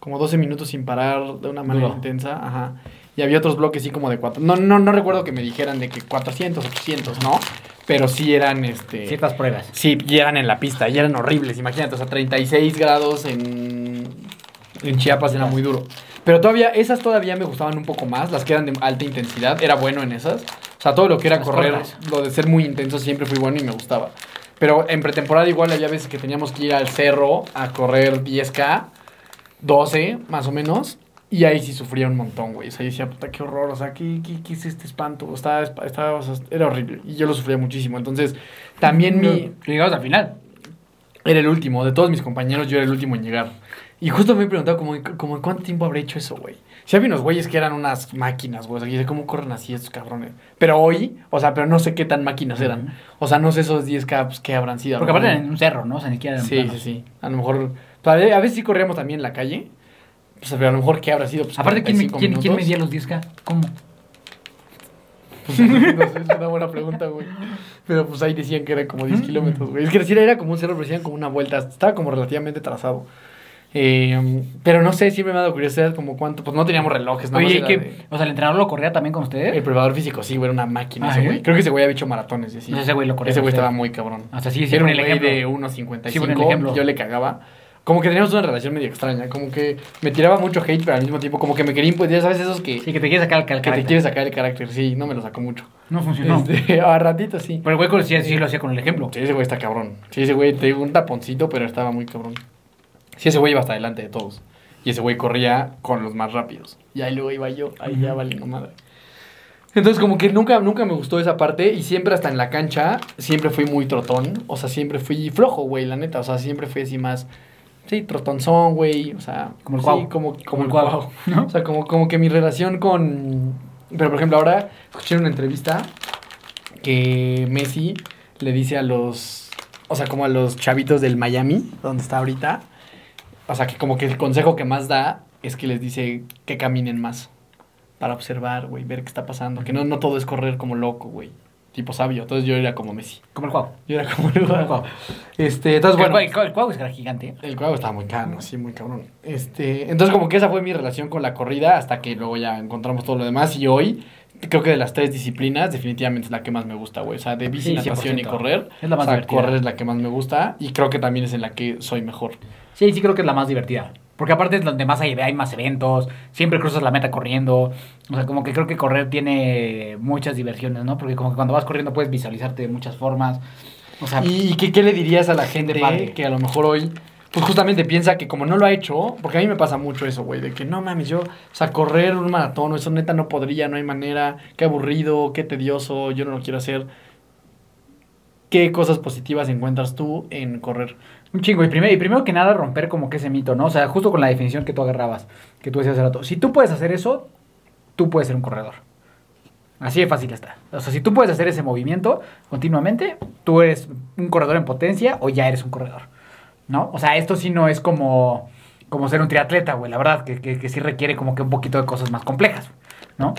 Como 12 minutos sin parar de una manera Duro. intensa, ajá. Y había otros bloques, sí, como de cuatro. No, no, no recuerdo que me dijeran de que 400, 800, ¿no? Pero sí eran, este. Ciertas pruebas. Sí, y eran en la pista, y eran horribles, imagínate, o sea, 36 grados en, en Chiapas era muy duro. Pero todavía, esas todavía me gustaban un poco más, las que eran de alta intensidad, era bueno en esas. O sea, todo lo que era correr, lo de ser muy intenso siempre fui bueno y me gustaba. Pero en pretemporada igual había veces que teníamos que ir al cerro a correr 10K, 12 más o menos. Y ahí sí sufría un montón, güey. O sea, yo decía, puta, qué horror. O sea, ¿qué, qué, qué es este espanto? Estaba, estaba, o sea, era horrible. Y yo lo sufría muchísimo. Entonces, también mi... Llegamos al final. Era el último. De todos mis compañeros, yo era el último en llegar. Y justo me he preguntado, como, como ¿cuánto tiempo habré hecho eso, güey? Si había unos güeyes que eran unas máquinas, güey. O sea, ¿cómo corren así estos cabrones? Pero hoy, o sea, pero no sé qué tan máquinas eran. O sea, no sé esos 10K, pues, qué habrán sido. Porque aparte mejor- en un cerro, ¿no? O sea, ni siquiera en Sí, plano. sí, sí. A lo mejor. a veces sí corríamos también en la calle. Pues, a lo mejor qué habrá sido. Pues, Aparte, ¿quién, 45 quién, quién medía los 10K? ¿Cómo? Pues, no sé, es una buena pregunta, güey. Pero pues ahí decían que eran como 10 kilómetros, güey. Es que decir era como un cerro, pero decían como una vuelta. Estaba como relativamente trazado. Eh, pero no sé, siempre me ha dado curiosidad como cuánto. Pues no teníamos relojes, nada Oye, más ¿y era de- O sea, ¿el entrenador lo corría también con ustedes? El probador físico, sí, güey, era una máquina Ah, ese ¿sí? güey. Creo que ese güey había hecho maratones y así. Ese güey lo corría Ese güey estaba muy cabrón. O sea, sí, sí, era un güey ejemplo. de Sí, pon el 1.55 ejemplo. y yo le cagaba. Como que teníamos una relación medio extraña. Como que me tiraba mucho hate, pero al mismo tiempo como que me quería imponer. ¿Sabes esos que, Sí, que te quieres sacar el que te carácter. quieres sacar el carácter? Sí, no me lo sacó mucho. No funcionó. Este, a ratito sí. Pero el güey con- sí, sí lo hacía con el ejemplo. Sí, ese güey está cabrón. Sí, ese güey te digo un taponcito, pero estaba muy cabrón. Sí, ese güey iba hasta adelante de todos. Y ese güey corría con los más rápidos. Y ahí luego iba yo. Ahí ya vale no madre. Entonces, como que nunca, nunca me gustó esa parte. Y siempre hasta en la cancha, siempre fui muy trotón. O sea, siempre fui flojo, güey, la neta. O sea, siempre fui así más. Sí, trotonzón, güey. O sea, Como el sí, como, como, Como el. ¿no? O sea, como, como que mi relación con. Pero por ejemplo, ahora escuché en una entrevista que Messi le dice a los. O sea, como a los chavitos del Miami, donde está ahorita. O sea, que como que el consejo que más da es que les dice que caminen más. Para observar, güey, ver qué está pasando. Que no, no todo es correr como loco, güey. Tipo sabio. Entonces yo era como Messi. Como el Cuau. Yo era como el Como el Cuau. Este, entonces El bueno. Cuau- el Cuau- el Cuau era gigante. El cuadro estaba muy caro, sí, muy cabrón. Este, entonces como que esa fue mi relación con la corrida hasta que luego ya encontramos todo lo demás y hoy creo que de las tres disciplinas definitivamente es la que más me gusta, güey. O sea, de bici, Sí, natación y 100%. correr. Es la más o sea, divertida. correr es la que más me gusta y creo que también es en la que soy mejor. Sí, sí creo que es la más divertida. Porque aparte es donde más hay, hay más eventos, siempre cruzas la meta corriendo. O sea, como que creo que correr tiene muchas diversiones, ¿no? Porque como que cuando vas corriendo puedes visualizarte de muchas formas. O sea, ¿Y qué, qué le dirías a la gente padre. que a lo mejor hoy, pues justamente piensa que como no lo ha hecho, porque a mí me pasa mucho eso, güey, de que no mames, yo, o sea, correr un maratón, eso neta no podría, no hay manera, qué aburrido, qué tedioso, yo no lo quiero hacer. ¿Qué cosas positivas encuentras tú en correr? Un chingo. Y primero, y primero que nada, romper como que ese mito, ¿no? O sea, justo con la definición que tú agarrabas, que tú decías hace rato. Si tú puedes hacer eso, tú puedes ser un corredor. Así de fácil está. O sea, si tú puedes hacer ese movimiento continuamente, tú eres un corredor en potencia o ya eres un corredor. ¿No? O sea, esto sí no es como, como ser un triatleta, güey. La verdad, que, que, que sí requiere como que un poquito de cosas más complejas, ¿no?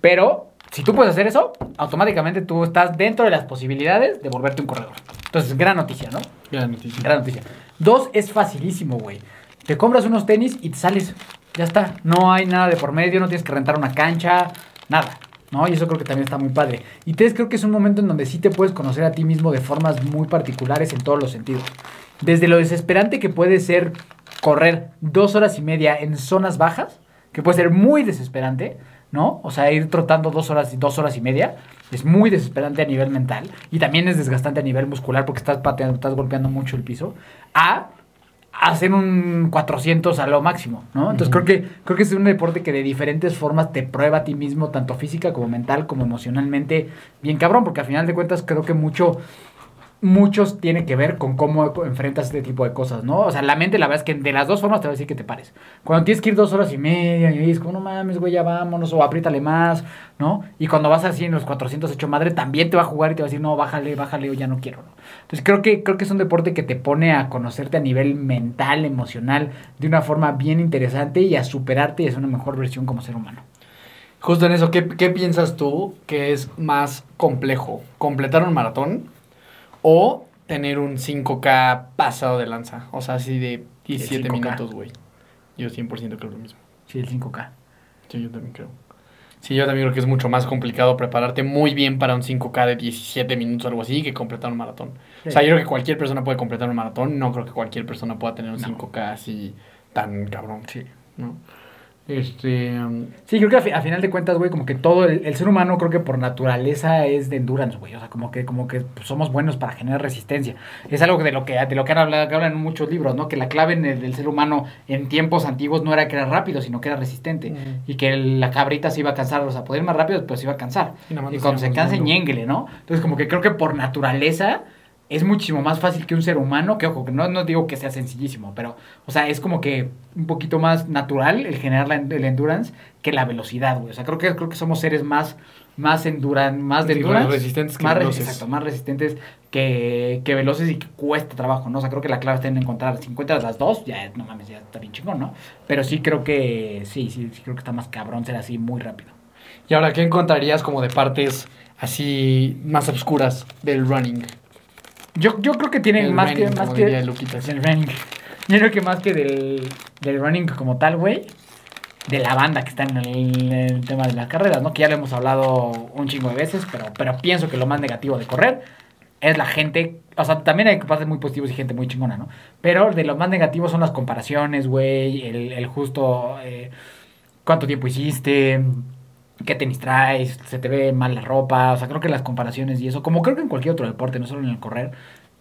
Pero si tú puedes hacer eso, automáticamente tú estás dentro de las posibilidades de volverte un corredor. Entonces, gran noticia, ¿no? Gran noticia. Gran noticia. Dos, es facilísimo, güey. Te compras unos tenis y te sales. Ya está. No hay nada de por medio, no tienes que rentar una cancha, nada. ¿no? Y eso creo que también está muy padre. Y tres, creo que es un momento en donde sí te puedes conocer a ti mismo de formas muy particulares en todos los sentidos. Desde lo desesperante que puede ser correr dos horas y media en zonas bajas, que puede ser muy desesperante, ¿no? O sea, ir trotando dos horas y dos horas y media es muy desesperante a nivel mental y también es desgastante a nivel muscular porque estás pateando, estás golpeando mucho el piso. A hacer un 400 a lo máximo, ¿no? Entonces creo que creo que es un deporte que de diferentes formas te prueba a ti mismo, tanto física como mental, como emocionalmente, bien cabrón, porque al final de cuentas creo que mucho muchos tiene que ver con cómo enfrentas este tipo de cosas, ¿no? O sea, la mente, la verdad es que de las dos formas te va a decir que te pares. Cuando tienes que ir dos horas y media y dices, como no mames, güey, ya vámonos, o apriétale más, ¿no? Y cuando vas así en los 400 hecho madre, también te va a jugar y te va a decir, no, bájale, bájale, o ya no quiero, ¿no? Entonces creo que, creo que es un deporte que te pone a conocerte a nivel mental, emocional, de una forma bien interesante y a superarte y ser una mejor versión como ser humano. Justo en eso, ¿qué, qué piensas tú que es más complejo? ¿Completar un maratón o tener un 5K pasado de lanza? O sea, así de 17 5K. minutos, güey. Yo 100% creo lo mismo. Sí, el 5K. Sí, yo también creo. Sí, yo también creo que es mucho más complicado prepararte muy bien para un 5K de 17 minutos o algo así que completar un maratón. Sí. O sea, yo creo que cualquier persona puede completar un maratón. No creo que cualquier persona pueda tener un No. 5K así tan cabrón. Sí. ¿no? Este. um, Sí, creo que a, fi- a final de cuentas, güey, como que todo el, el ser humano creo que por naturaleza es de endurance, güey. O sea, como que, como que pues, somos buenos para generar resistencia. Es algo de lo que, de lo que han hablado, que hablan en muchos libros, ¿no? Que la clave en el, del ser humano en tiempos antiguos no era que era rápido, sino que era resistente. Ujú. Y que el- la cabrita se iba a cansar, o sea, poder ir más rápido, pues se iba a cansar. Y cuando se dando. ñénguele, ¿no? Entonces, como que creo que por naturaleza es muchísimo más fácil que un ser humano, que ojo, que no, no digo que sea sencillísimo, pero, o sea, es como que un poquito más natural el generar la, el endurance que la velocidad, güey. O sea, creo que, creo que somos seres más, más enduran, más de Sí, endurance. más resistentes que más veloces. Exacto, más resistentes que, que veloces y que cuesta trabajo, ¿no? O sea, creo que la clave está en encontrar, si encuentras las dos, ya, no mames, ya está bien chingón, ¿no? Pero sí creo que, sí, sí, sí creo que está más cabrón ser así muy rápido. Y ahora, ¿qué encontrarías como de partes así más oscuras del running? Yo, yo creo que tienen El más running, que más como que diría Luquitas. el running. Yo creo que más que del, del running como tal, güey, de la banda que está en el, tema de las carreras, ¿no? Que ya lo hemos hablado un chingo de veces, pero, pero pienso que lo más negativo de correr es la gente, o sea, también hay partes muy positivas y gente muy chingona, ¿no? Pero de lo más negativo son las comparaciones, güey, el, el justo eh, cuánto tiempo hiciste, qué tenis traes, se te ve mal la ropa, o sea, creo que las comparaciones y eso, como creo que en cualquier otro deporte, no solo en el correr,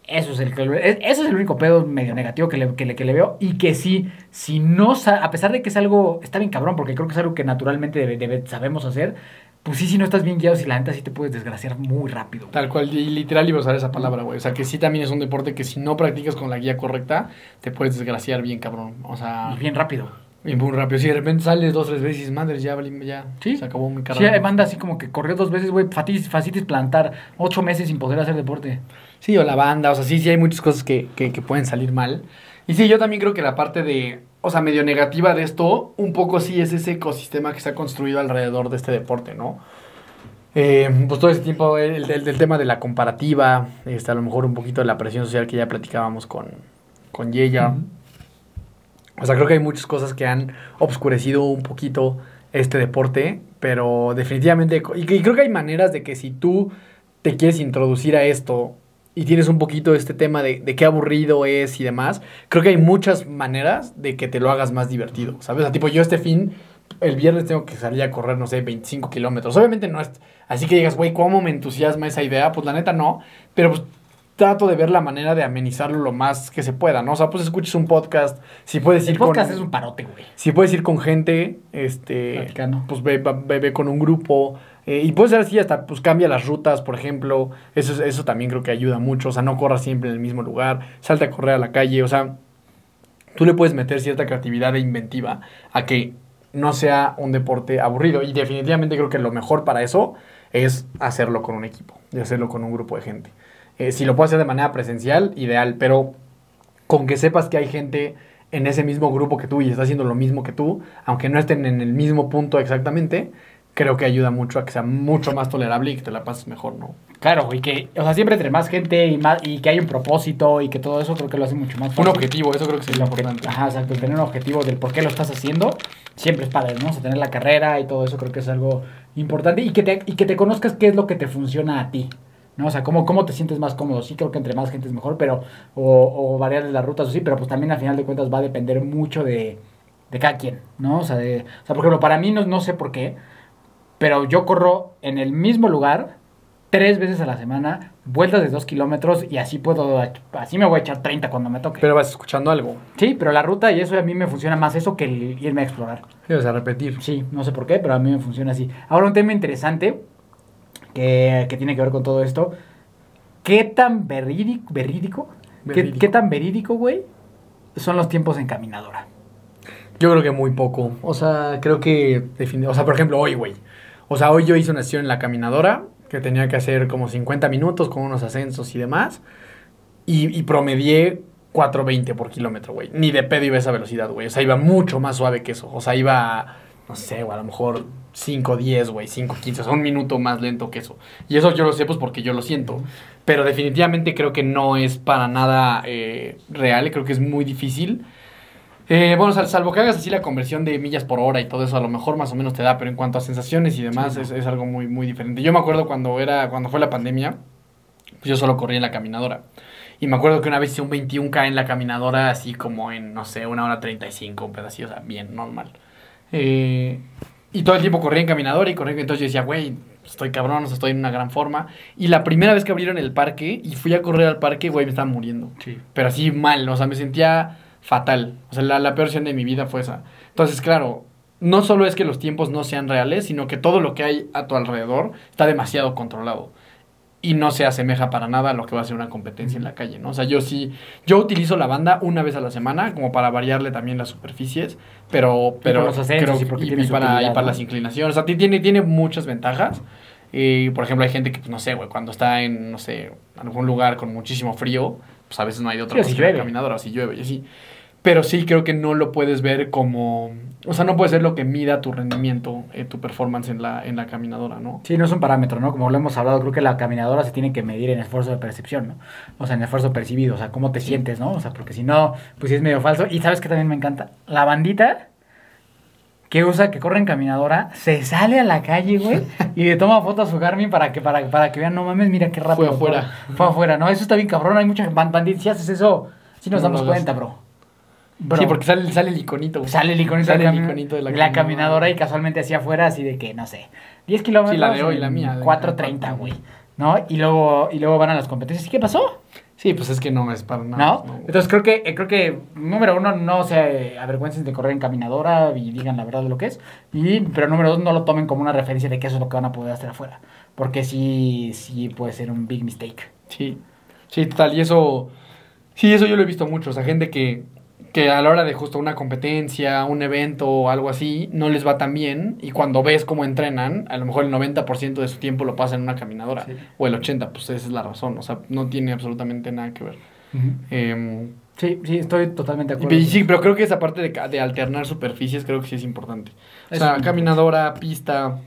eso es el, es- eso es el único pedo medio negativo que le, que le, que le veo y que sí, si no, a pesar de que es algo, está bien cabrón, porque creo que es algo que naturalmente debe- debe- sabemos hacer, pues sí, si no estás bien guiado, si la neta sí te puedes desgraciar muy rápido. güey. Tal cual, y literal iba a usar esa palabra, güey. O sea, que sí también es un deporte que si no practicas con la guía correcta, te puedes desgraciar bien, cabrón. O sea, Y bien rápido. Bien muy rápido. Si de repente sales dos, tres veces y madre, ya, ya Sí. se acabó mi Sí, carrera. hay banda así como que corrió dos veces, güey, facitis plantar, ocho meses sin poder hacer deporte. Sí, o la banda, o sea, sí, sí hay muchas cosas que, que, que pueden salir mal. Y sí, yo también creo que la parte de, o sea, medio negativa de esto, un poco sí es ese ecosistema que se ha construido alrededor de este deporte, ¿no? Eh, pues todo ese tiempo, el, del tema de la comparativa, este, a lo mejor un poquito de la presión social que ya platicábamos con, con Yeya. O sea, creo que hay muchas cosas que han obscurecido un poquito este deporte, pero definitivamente, y, creo que hay maneras de que si tú te quieres introducir a esto y tienes un poquito este tema de, de qué aburrido es y demás, creo que hay muchas maneras de que te lo hagas más divertido, ¿sabes? O sea, tipo, yo este fin, el viernes tengo que salir a correr, no sé, 25 kilómetros. Obviamente no es así que digas, güey, ¿cómo me entusiasma esa idea? Pues la neta no, pero pues trato de ver la manera de amenizarlo lo más que se pueda, ¿no? O sea, pues escuches un podcast, si puedes ir El podcast con... es un parote, güey. Si puedes ir con gente, este, Platicando. pues ve, va- ve- ve con un grupo. eh, y puede ser así, hasta pues cambia las rutas, por ejemplo. Eso, es- eso también creo que ayuda mucho. O sea, no corras siempre en el mismo lugar. Salta a correr a la calle. O sea, tú le puedes meter cierta creatividad e inventiva a que no sea un deporte aburrido. Y definitivamente creo que lo mejor para eso es hacerlo con un equipo, y hacerlo con un grupo de gente. Eh, si lo puedes hacer de manera presencial, ideal, pero con que sepas que hay gente en ese mismo grupo que tú y está haciendo lo mismo que tú, aunque no estén en el mismo punto exactamente, creo que ayuda mucho a que sea mucho más tolerable y que te la pases mejor, ¿no? Claro, y que, o sea, siempre entre más gente y, más, y que hay un propósito y que todo eso creo que lo hace mucho más Un fácil. objetivo, eso creo que obje- importante. Ajá, exacto, tener un objetivo del por qué lo estás haciendo, siempre es padre, ¿no? O sea, tener la carrera y todo eso creo que es algo importante y que te, y que te conozcas qué es lo que te funciona a ti, ¿no? O sea, cómo, cómo te sientes más cómodo. Sí, creo que entre más gente es mejor, pero, o, o variar las rutas o sí, pero pues también al final de cuentas va a depender mucho de, de cada quien, ¿no? O sea, de, o sea, por ejemplo, para mí no, no sé por qué, pero yo corro en el mismo lugar tres veces a la semana, vueltas de dos kilómetros y así puedo, así me voy a echar 30 cuando me toque. Pero vas escuchando algo. Sí, pero la ruta y eso a mí me funciona más eso que el irme a explorar. Sí, vas a repetir. Sí, no sé por qué, pero a mí me funciona así. Ahora un tema interesante que, que tiene que ver con todo esto. ¿Qué tan verídico, verídico? ¿Qué, Verídico. qué tan verídico, güey? Son los tiempos en caminadora. Yo creo que muy poco. O sea, creo que. O sea, por ejemplo, hoy, güey. O sea, hoy yo hice una sesión en la caminadora que tenía que hacer como 50 minutos con unos ascensos y demás. Y, y promedié 4.20 por kilómetro, güey. Ni de pedo iba a esa velocidad, güey. O sea, iba mucho más suave que eso. O sea, iba, no sé, güey, a lo mejor 5.10, güey, 5.15. O sea, un minuto más lento que eso. Y eso yo lo sé, pues porque yo lo siento. Pero definitivamente creo que no es para nada eh, real. Creo que es muy difícil. Eh, bueno, sal- salvo que hagas así la conversión de millas por hora y todo eso, a lo mejor más o menos te da, pero en cuanto a sensaciones y demás, es, es algo muy, muy diferente. Yo me acuerdo cuando era, cuando fue la pandemia, pues yo solo corría en la caminadora. Y me acuerdo que una vez hice un 21K en la caminadora, así como en, no sé, una hora 35, un pedacito, o sea, bien, normal. Eh, y todo el tiempo corría en caminadora y corría, entonces yo decía, güey, estoy cabrón, o sea, estoy en una gran forma. Y la primera vez que abrieron el parque y fui a correr al parque, güey, me estaba muriendo. Sí. Pero así mal, o sea, me sentía fatal. O sea, la, la peor sesión de mi vida fue esa. Entonces, claro, no solo es que los tiempos no sean reales, sino que todo lo que hay a tu alrededor está demasiado controlado. Y no se asemeja para nada a lo que va a ser una competencia en la calle, ¿no? O sea, yo sí, yo utilizo la banda una vez a la semana, como para variarle también las superficies, pero, pero por los creo y porque y, y para, y utilidad, para ¿no? las inclinaciones. O sea, ti- tiene, tiene muchas ventajas. Eh, por ejemplo, hay gente que, pues, no sé, güey, cuando está en, no sé, algún lugar con muchísimo frío, pues a veces no hay de otra Sí, cosa si que la caminadora, o si llueve y así. Pero sí creo que no lo puedes ver como... O sea, no puede ser lo que mida tu rendimiento, eh, tu performance en la, en la caminadora, ¿no? Sí, no es un parámetro, ¿no? Como lo hemos hablado, creo que la caminadora se tiene que medir en esfuerzo de percepción, ¿no? O sea, en esfuerzo percibido, o sea, cómo te sientes, ¿no? O sea, porque si no, pues sí es medio falso. Y sabes que también me encanta, la bandita que usa, que corre en caminadora, se sale a la calle, güey, y le toma foto a su Garmin para que, para, para que vean, no mames, mira qué rápido. Fue afuera. Fue afuera, ¿no? Eso está bien cabrón, hay mucha ban- bandita, si haces eso, sí nos No damos cuenta, bro. Bro. Sí, porque sale, sale el iconito. Sale el iconito, Sale el iconito de la, la caminadora y casualmente hacia afuera, así de que, no sé, 10 kilómetros. Sí, la de hoy, la mía, de- 4.30, güey. ¿No? Y luego, y luego van a las competencias. ¿Y qué pasó? Sí, pues es que no es para ¿No? nada. Entonces creo que, eh, creo que, número uno, no se avergüencen de correr en caminadora y digan la verdad de lo que es. Y, pero número dos, no lo tomen como una referencia de que eso es lo que van a poder hacer afuera. Porque sí, sí puede ser un big mistake. Sí, sí, total. Y eso, sí, eso yo lo he visto mucho. O sea, gente que, que a la hora de justo una competencia, un evento o algo así, no les va tan bien. Y cuando ves cómo entrenan, a lo mejor el 90% de su tiempo lo pasa en una caminadora. Sí. O el 80%, pues esa es la razón. O sea, no tiene absolutamente nada que ver. Em, Sí, sí, estoy totalmente de acuerdo. y sí, pero creo que esa parte de, de alternar superficies creo que sí es importante. O sea, caminadora, pista,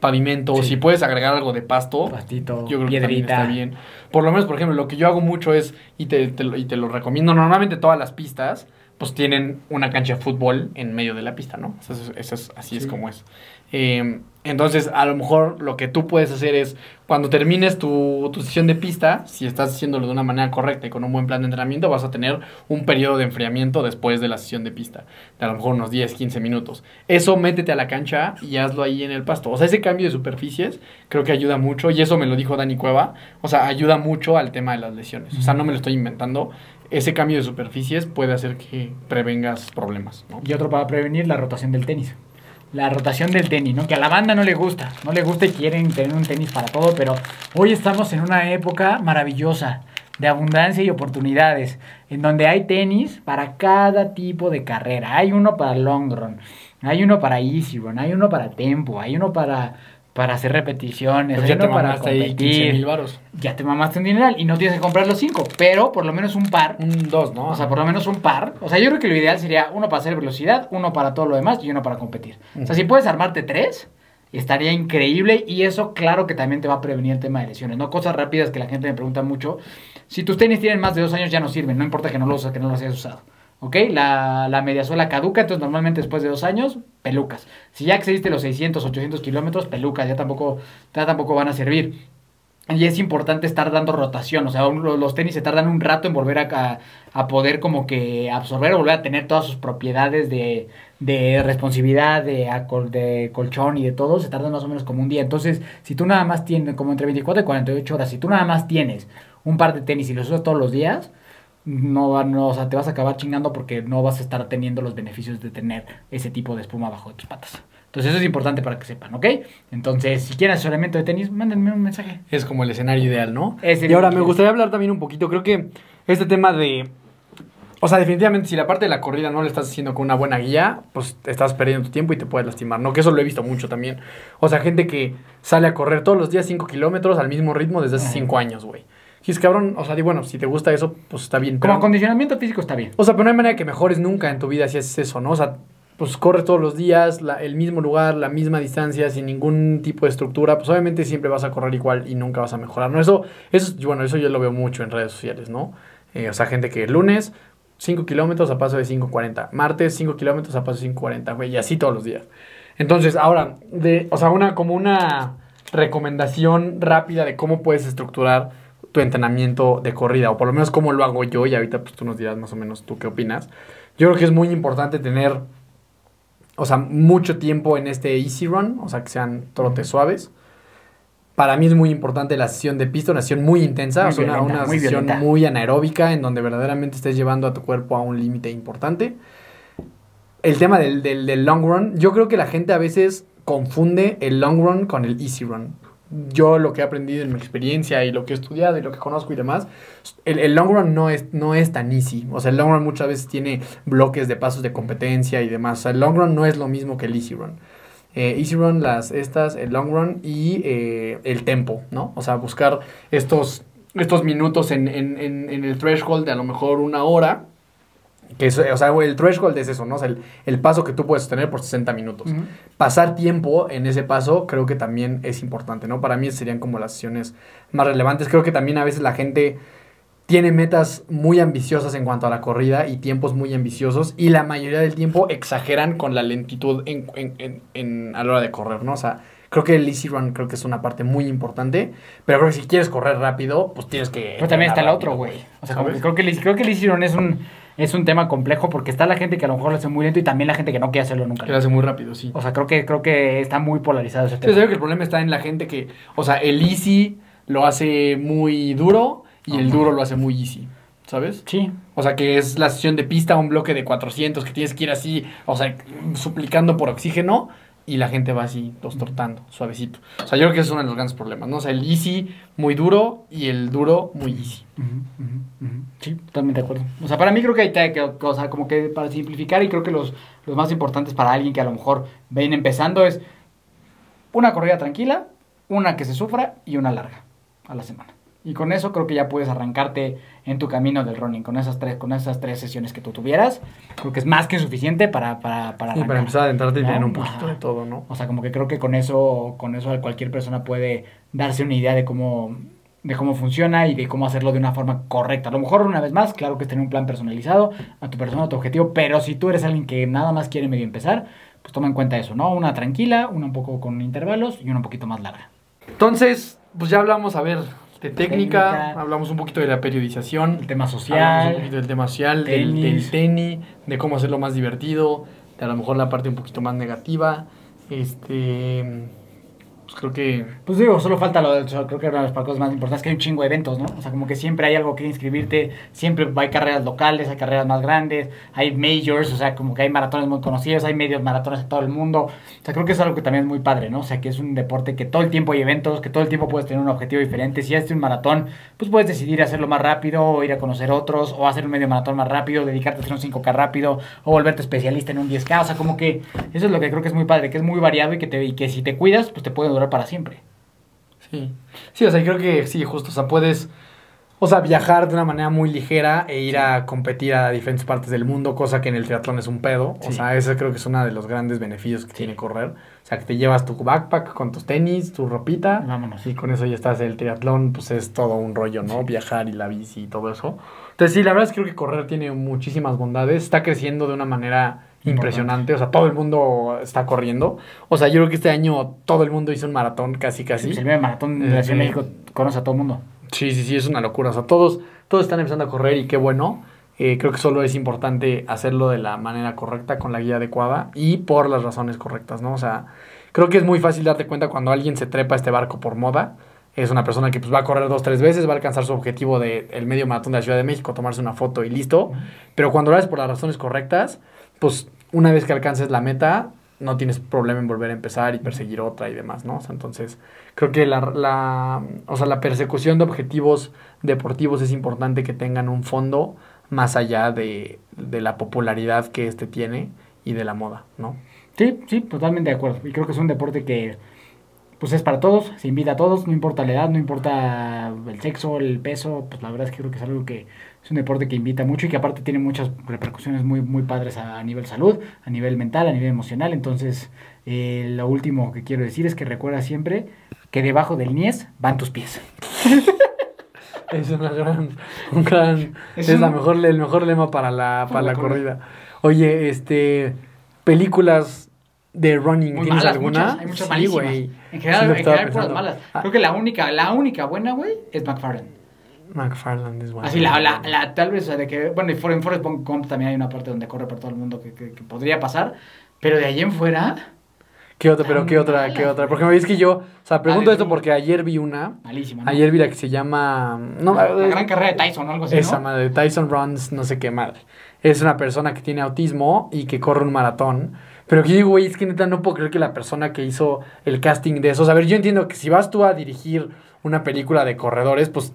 pavimento, Sí. si puedes agregar algo de pasto, Pastito, yo creo que también piedrita. está bien. Por lo menos, por ejemplo, lo que yo hago mucho es, y te, te lo, y te lo recomiendo, normalmente todas las pistas, pues tienen una cancha de fútbol en medio de la pista, ¿no? Eso es, eso es- así es como es. Eh, entonces, a lo mejor lo que tú puedes hacer es, cuando termines tu, tu sesión de pista, si estás haciéndolo de una manera correcta y con un buen plan de entrenamiento, vas a tener un periodo de enfriamiento después de la sesión de pista, de a lo mejor unos 10, 15 minutos. Eso métete a la cancha y hazlo ahí en el pasto. O sea, ese cambio de superficies creo que ayuda mucho y eso me lo dijo Dani Cueva. O sea, ayuda mucho al tema de las lesiones. O sea, no me lo estoy inventando. Ese cambio de superficies puede hacer que prevengas problemas. Y otro para prevenir, la rotación del tenis. La rotación del tenis, ¿no? Que a la banda no le gusta. No le gusta y quieren tener un tenis para todo, pero hoy estamos en una época maravillosa de abundancia y oportunidades, en donde hay tenis para cada tipo de carrera. Hay uno para long run, hay uno para easy run, hay uno para tempo, hay uno para, para hacer repeticiones, Pues ya te para mamaste ahí 15 competir. varos. Ya te mamaste un dineral y no tienes que comprar los cinco, pero por lo menos un par Un dos, ¿no? o sea, por lo menos un par. O sea, yo creo que lo ideal sería uno para hacer velocidad, uno para todo lo demás y uno para competir. O sea, si puedes armarte tres, estaría increíble y eso claro que también te va a prevenir el tema de lesiones, ¿no? Cosas rápidas que la gente me pregunta mucho. Si tus tenis tienen más de dos años ya no sirven, no importa que no los, que no los hayas usado. ¿Ok? La, la mediasuela caduca, entonces normalmente después de dos años, pelucas. Si ya excediste los 600, 800 kilómetros, pelucas, ya tampoco, ya tampoco van a servir. Y es importante estar dando rotación, o sea, los tenis se tardan un rato en volver a, a- poder como que absorber volver a tener todas sus propiedades de, de responsividad, de, de colchón y de todo, se tardan más o menos como un día. Entonces, si tú nada más tienes, como entre 24 y 48 horas, si tú nada más tienes un par de tenis y los usas todos los días, no, va- no, o sea, te vas a acabar chingando porque no vas a estar teniendo los beneficios de tener ese tipo de espuma bajo de tus patas. Entonces eso es importante para que sepan, ¿ok? Entonces, si quieren asesoramiento de tenis, mándenme un mensaje. Es como el escenario ideal, ¿no? Es y ahora me gustaría hablar también un poquito, creo que este tema de... O sea, definitivamente si la parte de la corrida no le estás haciendo con una buena guía, pues te estás perdiendo tu tiempo y te puedes lastimar, ¿no? Que eso lo he visto mucho también. O sea, gente que sale a correr todos los días 5 kilómetros al mismo ritmo desde hace Ajá. 5 años, güey. Y es cabrón, o sea, di, bueno, si te gusta eso, pues está bien. Como pero- acondicionamiento físico está bien. o sea, pero no hay manera que mejores nunca en tu vida si haces eso, ¿no? O sea, pues corres todos los días, la- el mismo lugar, la misma distancia, sin ningún tipo de estructura, pues obviamente siempre vas a correr igual y nunca vas a mejorar, ¿no? Eso, eso bueno, eso yo lo veo mucho en redes sociales, ¿no? Eh, o sea, gente que el lunes, 5 kilómetros a paso de 5.40, martes, 5 kilómetros a paso de 5.40, güey, y así todos los días. Entonces, ahora, de, o sea, una, como una recomendación rápida de cómo puedes estructurar tu entrenamiento de corrida, o por lo menos cómo lo hago yo, y ahorita pues tú nos dirás más o menos tú qué opinas. Yo creo que es muy importante tener, o sea, mucho tiempo en este easy run, o sea, que sean trotes suaves. Para mí es muy importante la sesión de pista, una sesión muy intensa, Muy o sea, una, violenta, una muy sesión violenta. muy anaeróbica, en donde verdaderamente estés llevando a tu cuerpo a un límite importante. El tema del, del, del long run, yo creo que la gente a veces confunde el long run con el easy run. Yo lo que he aprendido en mi experiencia y lo que he estudiado y lo que conozco y demás, el, long run no es, no es tan easy. O sea, el long run muchas veces tiene bloques de pasos de competencia y demás. O sea, el long run no es lo mismo que el easy run. Eh, easy run, las estas, el long run y eh, el tempo, ¿no? O sea, buscar estos, estos minutos en, en, en el threshold de a lo mejor una hora. Que es, o sea, el threshold es eso, ¿no? O sea, el, el paso que tú puedes tener por 60 minutos. Pasar tiempo en ese paso creo que también es importante, ¿no? Para mí serían como las sesiones más relevantes. Creo que también a veces la gente tiene metas muy ambiciosas en cuanto a la corrida y tiempos muy ambiciosos y la mayoría del tiempo exageran con la lentitud en, en- en- en- a la hora de correr, ¿no? O sea, creo que el easy run creo que es una parte muy importante, pero creo que si quieres correr rápido, pues tienes que... Pero también está el otro, güey. O sea, como ¿sabes? que creo que, el, creo que el easy run es un, es un tema complejo porque está la gente que a lo mejor lo hace muy lento y también la gente que no quiere hacerlo nunca. Que lo hace muy rápido, sí. O sea, creo que, creo que está muy polarizado ese tema. yo creo que el problema está en la gente que, o sea, el easy lo hace muy duro y el duro lo hace muy easy, ¿sabes? Sí. O sea, que es la sesión de pista, un bloque de 400, que tienes que ir así, o sea, suplicando por oxígeno, y la gente va así, los tortando, suavecito. O sea, yo creo que ese es uno de los grandes problemas, ¿no? O sea, el easy muy duro y el duro muy easy. Sí, totalmente de acuerdo. O sea, para mí creo que hay que- o sea, como que para simplificar y creo que los, los más importantes para alguien que a lo mejor ven empezando es una corrida tranquila, una que se sufra y una larga a la semana. Y con eso creo que ya puedes arrancarte en tu camino del running, con esas tres, con esas tres sesiones que tú tuvieras. Creo que es más que suficiente para, para, para para empezar a adentrarte ¿No? tener un poquito Ajá. de todo, ¿no? O sea, como que creo que con eso, con eso cualquier persona puede darse una idea de cómo, de cómo funciona y de cómo hacerlo de una forma correcta. A lo mejor una vez más, claro que es tener un plan personalizado a tu persona, a tu objetivo, pero si tú eres alguien que nada más quiere medio empezar, pues toma en cuenta eso, ¿no? Una tranquila, una un poco con intervalos y una un poquito más larga. Entonces, pues ya hablamos, a ver, de técnica, Técnica. hablamos un poquito de la periodización, El tema Hablamos un social, poquito del tema social, del, tenis. del tenis, de cómo hacerlo más divertido, de a lo mejor la parte un poquito más negativa. Este. Pues creo que. Pues digo, solo falta lo del creo que una de las cosas más importantes que hay un chingo de eventos, ¿no? O sea, como que siempre hay algo que inscribirte, siempre hay carreras locales, hay carreras más grandes, hay majors, o sea, como que hay maratones muy conocidos, hay medios maratones en todo el mundo. O sea, creo que es algo que también es muy padre, ¿no? O sea, que es un deporte que todo el tiempo hay eventos, que todo el tiempo puedes tener un objetivo diferente. Si haces un maratón, pues puedes decidir hacerlo más rápido, o ir a conocer otros, o hacer un medio maratón más rápido, dedicarte a hacer un 5K rápido, o volverte especialista en un 10K. O sea, como que eso es lo que creo que es muy padre, que es muy variado y que, te, y que si te cuidas, pues te puede durar para siempre. Sí. Sí, o sea, creo que sí, justo. O sea, puedes. O sea, viajar de una manera muy ligera e ir a competir a diferentes partes del mundo, cosa que en el triatlón es un pedo. O sea, ese creo que es uno de los grandes beneficios que tiene correr. O O sea, que te llevas tu backpack con tus tenis, tu ropita. Vámonos. Y con eso ya estás. El triatlón, pues es todo un rollo, ¿no? Viajar y la bici y todo eso. Entonces, sí, la verdad es que creo que correr tiene muchísimas bondades. Está creciendo de una manera impresionante. O sea, todo el mundo está corriendo. O sea, yo creo que este año todo el mundo hizo un maratón casi, casi. Pues el maratón de la Ciudad de Sí. México conoce a todo el mundo. Sí, sí, sí, es una locura. O sea, todos, todos están empezando a correr y qué bueno. Eh, creo que solo es importante hacerlo de la manera correcta, con la guía adecuada y por las razones correctas, ¿no? O sea, creo que es muy fácil darte cuenta cuando alguien se trepa a este barco por moda. Es una persona que pues, va a correr dos, tres veces, va a alcanzar su objetivo del el medio maratón de la Ciudad de México, tomarse una foto y listo. Pero cuando lo haces por las razones correctas, pues una vez que alcances la meta, no tienes problema en volver a empezar y perseguir otra y demás, ¿no? O sea, entonces, creo que la, la, o sea, la persecución de objetivos deportivos es importante que tengan un fondo más allá de, de la popularidad que este tiene y de la moda, ¿no? Sí, sí, totalmente de acuerdo. Y creo que es un deporte que pues es para todos, se invita a todos, no importa la edad, no importa el sexo, el peso, pues la verdad es que creo que es algo que es un deporte que invita mucho y que aparte tiene muchas repercusiones muy, muy padres a, a nivel salud, a nivel mental, a nivel emocional. Entonces, eh, lo último que quiero decir es que recuerda siempre que debajo del niés van tus pies. Es una gran, un gran, Es es, la un- mejor, el mejor lema para la, para la la corrida. corrida. Oye, este, películas de running, Muy ¿tienes malas, alguna? muchas, hay muchas Sí, malísimas. En general, Sí en general puras malas. Creo que la única, la única buena, güey, es McFarlane. McFarland es bueno. Así, la, la, la- tal vez, o sea, de que, bueno, y for- en Forrest Gump también hay una parte donde corre por todo el mundo que, que- que podría pasar, pero de ahí en fuera, ¿Qué otra? Pero qué otra, qué otra. Porque me es que yo, o sea, pregunto esto porque ayer vi una. malísima. ¿no? Ayer vi la que se llama. No, la, eh, la gran carrera de Tyson o algo así, Esa ¿no? madre, Tyson Runs, no sé qué madre. Es una persona que tiene autismo y que corre un maratón. Pero que digo, güey, es que neta no puedo creer que la persona que hizo el casting de esos. A ver, yo entiendo que si vas tú a dirigir una película de corredores, pues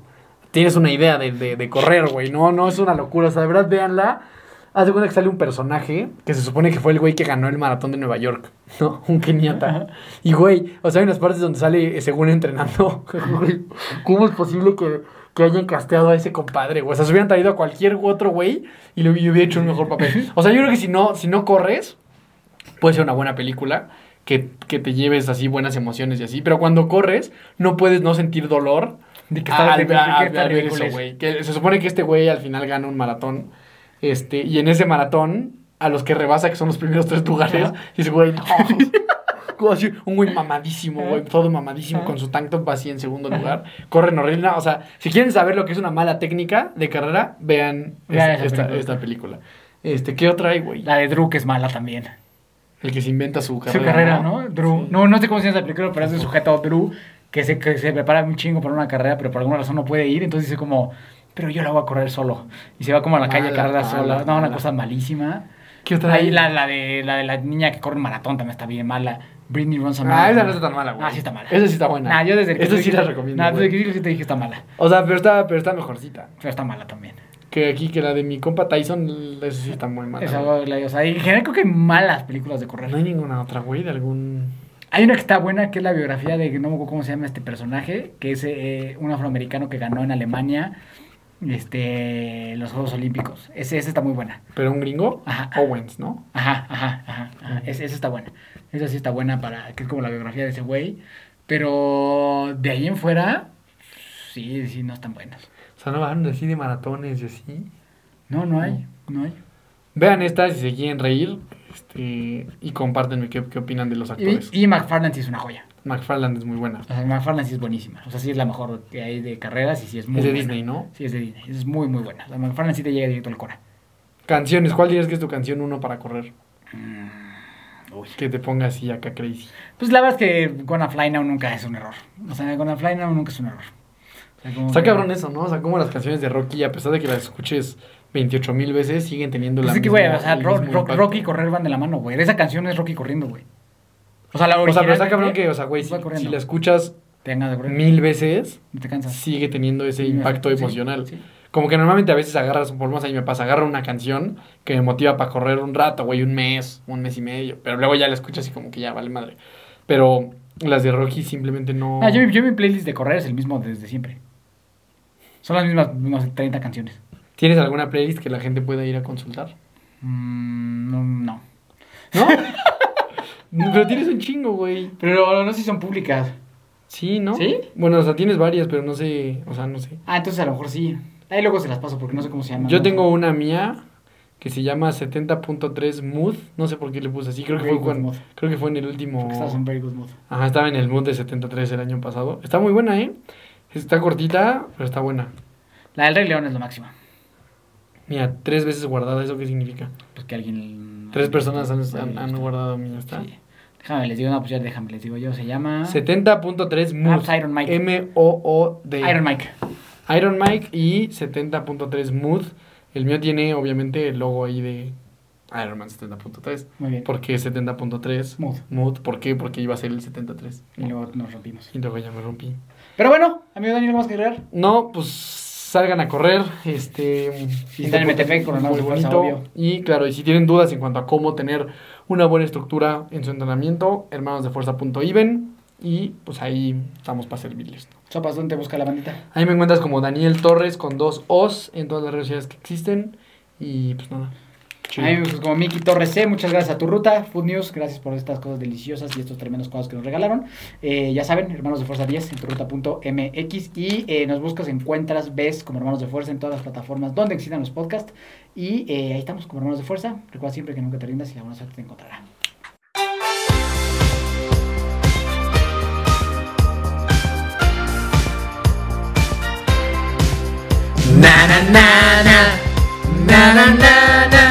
tienes una idea de, de, de correr, güey. No, no es una locura. O sea, de verdad, véanla. Haz de cuenta que sale un personaje que se supone que fue el güey que ganó el maratón de Nueva York, ¿no? Un keniata. Y, güey, o sea, hay unas partes donde sale eh, según entrenando. Güey, ¿Cómo es posible que, que hayan casteado a ese compadre, güey? O sea, se hubieran traído a cualquier otro güey y le hubi- hubiera hecho un mejor papel. O sea, yo creo que si no, si no corres, puede ser una buena película. Que, que te lleves así buenas emociones y así. Pero cuando corres, no puedes no sentir dolor De que está- al, de eso, güey. Que se supone que este güey al final gana un maratón. Este, y en ese maratón, a los que rebasa, que son los primeros tres lugares, dice, güey, no. Un güey mamadísimo, güey, todo mamadísimo, con su tank top así en segundo lugar. Corren horrible. O sea, si quieren saber lo que es una mala técnica de carrera, vean esta, película. esta película. Este, ¿qué otra hay, güey? La de Drew, que es mala también. El que se inventa su carrera. Su carrera, ¿no? Drew. Sí. No, no sé cómo se llama esa película, pero es de sujeto Drew, que se, que se prepara un chingo para una carrera, pero por alguna razón no puede ir, entonces dice como, pero yo la voy a correr solo. Y se va como a la calle a Mala, carrera mala, sola. No, una mala. cosa malísima. ¿Qué otra Ahí la, la, de, la de la niña que corre un maratón también está bien mala. Britney runs a Ah, marathon. esa no está tan mala, güey. Ah, sí está mala. Esa sí está buena. Nah, yo desde que Esa sí la recomiendo, Nah, desde que dije, sí te dije está mala. O sea, pero está, pero está mejorcita. Pero está mala también. Que aquí, que la de mi compa Tyson, esa sí está muy mala. Esa, o sea, en general creo que hay malas películas de correr. No hay ninguna otra, güey, de algún... Hay una que está buena, que es la biografía de, no me acuerdo cómo se llama este personaje, que es eh, un afroamericano que ganó en Alemania este, los Juegos Olímpicos. Ese, esa está muy buena. Pero un gringo, Ajá. Owens, ¿no? Ajá, ajá, ajá. ajá. Es- esa está buena. Esa sí está buena para, que es como la biografía de ese güey. Pero de ahí en fuera, sí, sí, no están buenas. O sea, no bajaron así de maratones y así. No, no hay, no hay. Vean estas si se quieren reír este, y compártenme qué, qué opinan de los actores. Y, y McFarland sí es una joya. McFarland es muy buena. O sea, McFarland sí es buenísima. O sea, sí es la mejor que hay de carreras y sí es muy Es de buena. Disney, ¿no? Sí, es de Disney. Es muy, muy buena. O sea, McFarland sí te llega directo al cora. Canciones, ¿cuál dirías que es tu canción uno para correr? Uy. Que te ponga así acá crazy. Pues la verdad es que Gonna Fly Now nunca es un error. O sea, Gonna Fly Now nunca es un error. O sea, como Está que- cabrón eso, ¿no? O sea, como las canciones de Rocky, a pesar de que las escuches 28 mil veces, siguen teniendo la es que, güey, o sea, el Ro- mismo Ro- impacto. Rocky y correr van de la mano, güey. Esa canción es Rocky corriendo, güey. O sea, la O sea, original. pero está cabrón que, o sea, güey, si, si la escuchas Te mil veces, No te cansas. sigue teniendo ese impacto sí, emocional. sí. Como que normalmente a veces agarras, por lo menos ahí me pasa, agarro una canción que me motiva para correr un rato, güey, un mes, un mes y medio, pero luego ya la escuchas y como que ya vale madre. Pero las de Rocky simplemente no... Ah, yo, yo mi playlist de correr es el mismo desde siempre. Son las mismas, sé, 30 canciones. ¿Tienes alguna playlist que la gente pueda ir a consultar? Mm, no, no. ¿No? Pero tienes un chingo, güey. Pero no sé si son públicas. Sí, ¿no? ¿Sí? Bueno, o sea, tienes varias, pero no sé, o sea, no sé. Ah, entonces a lo mejor sí. Ahí luego se las paso porque no sé cómo se llama. Yo ¿no? tengo una mía que se llama 70.3 Mood. No sé por qué le puse así. Creo que, Very fue cuando- mood. creo que fue en el último. Estás en very good mood. Ajá, estaba en el Mood de 73 el año pasado. Está muy buena, ¿eh? Está cortita, pero está buena. La del Rey León es lo máximo. Mira, tres veces guardada, ¿eso qué significa? Pues que alguien. Tres personas han, han- guardado mi está. Sí. Déjame, les digo, no, pues ya déjame, les digo yo, se llama. 70.3 Ah, Mood. pues Iron Mike. M-O-O-D. Iron Mike. Iron Mike y 70.3 Mood. El mío tiene obviamente el logo ahí de Iron Man 70.3. Muy bien. ¿Por qué 70.3? Mood. Mood. ¿Por qué? Porque iba a ser el 73. Y luego nos rompimos. Y luego ya me rompí. Pero bueno, amigo Daniel, ¿vamos a agregar? No, pues salgan a correr. Este. Y están en Metepec, con muy bonito. obvio. Y claro, y si tienen dudas en cuanto a cómo tener una buena estructura en su entrenamiento, hermanosdefuerza.iven. Y pues ahí estamos para servirles. Sopas, ¿dónde busca la bandita? Ahí me encuentras como Daniel Torres con dos O's en todas las redes sociales que existen. Y pues nada. Ahí me buscas como Miki Torres C. Muchas gracias a tu ruta. Food News, gracias por estas cosas deliciosas y estos tremendos cosas que nos regalaron. Eh, ya saben, Hermanos de Fuerza 10 en turuta.mx. Y eh, nos buscas, encuentras, ves como Hermanos de Fuerza en todas las plataformas donde existan los podcasts. Y eh, ahí estamos como Hermanos de Fuerza. Recuerda siempre que nunca te rindas y la buena suerte te encontrará. Na na na na, na na na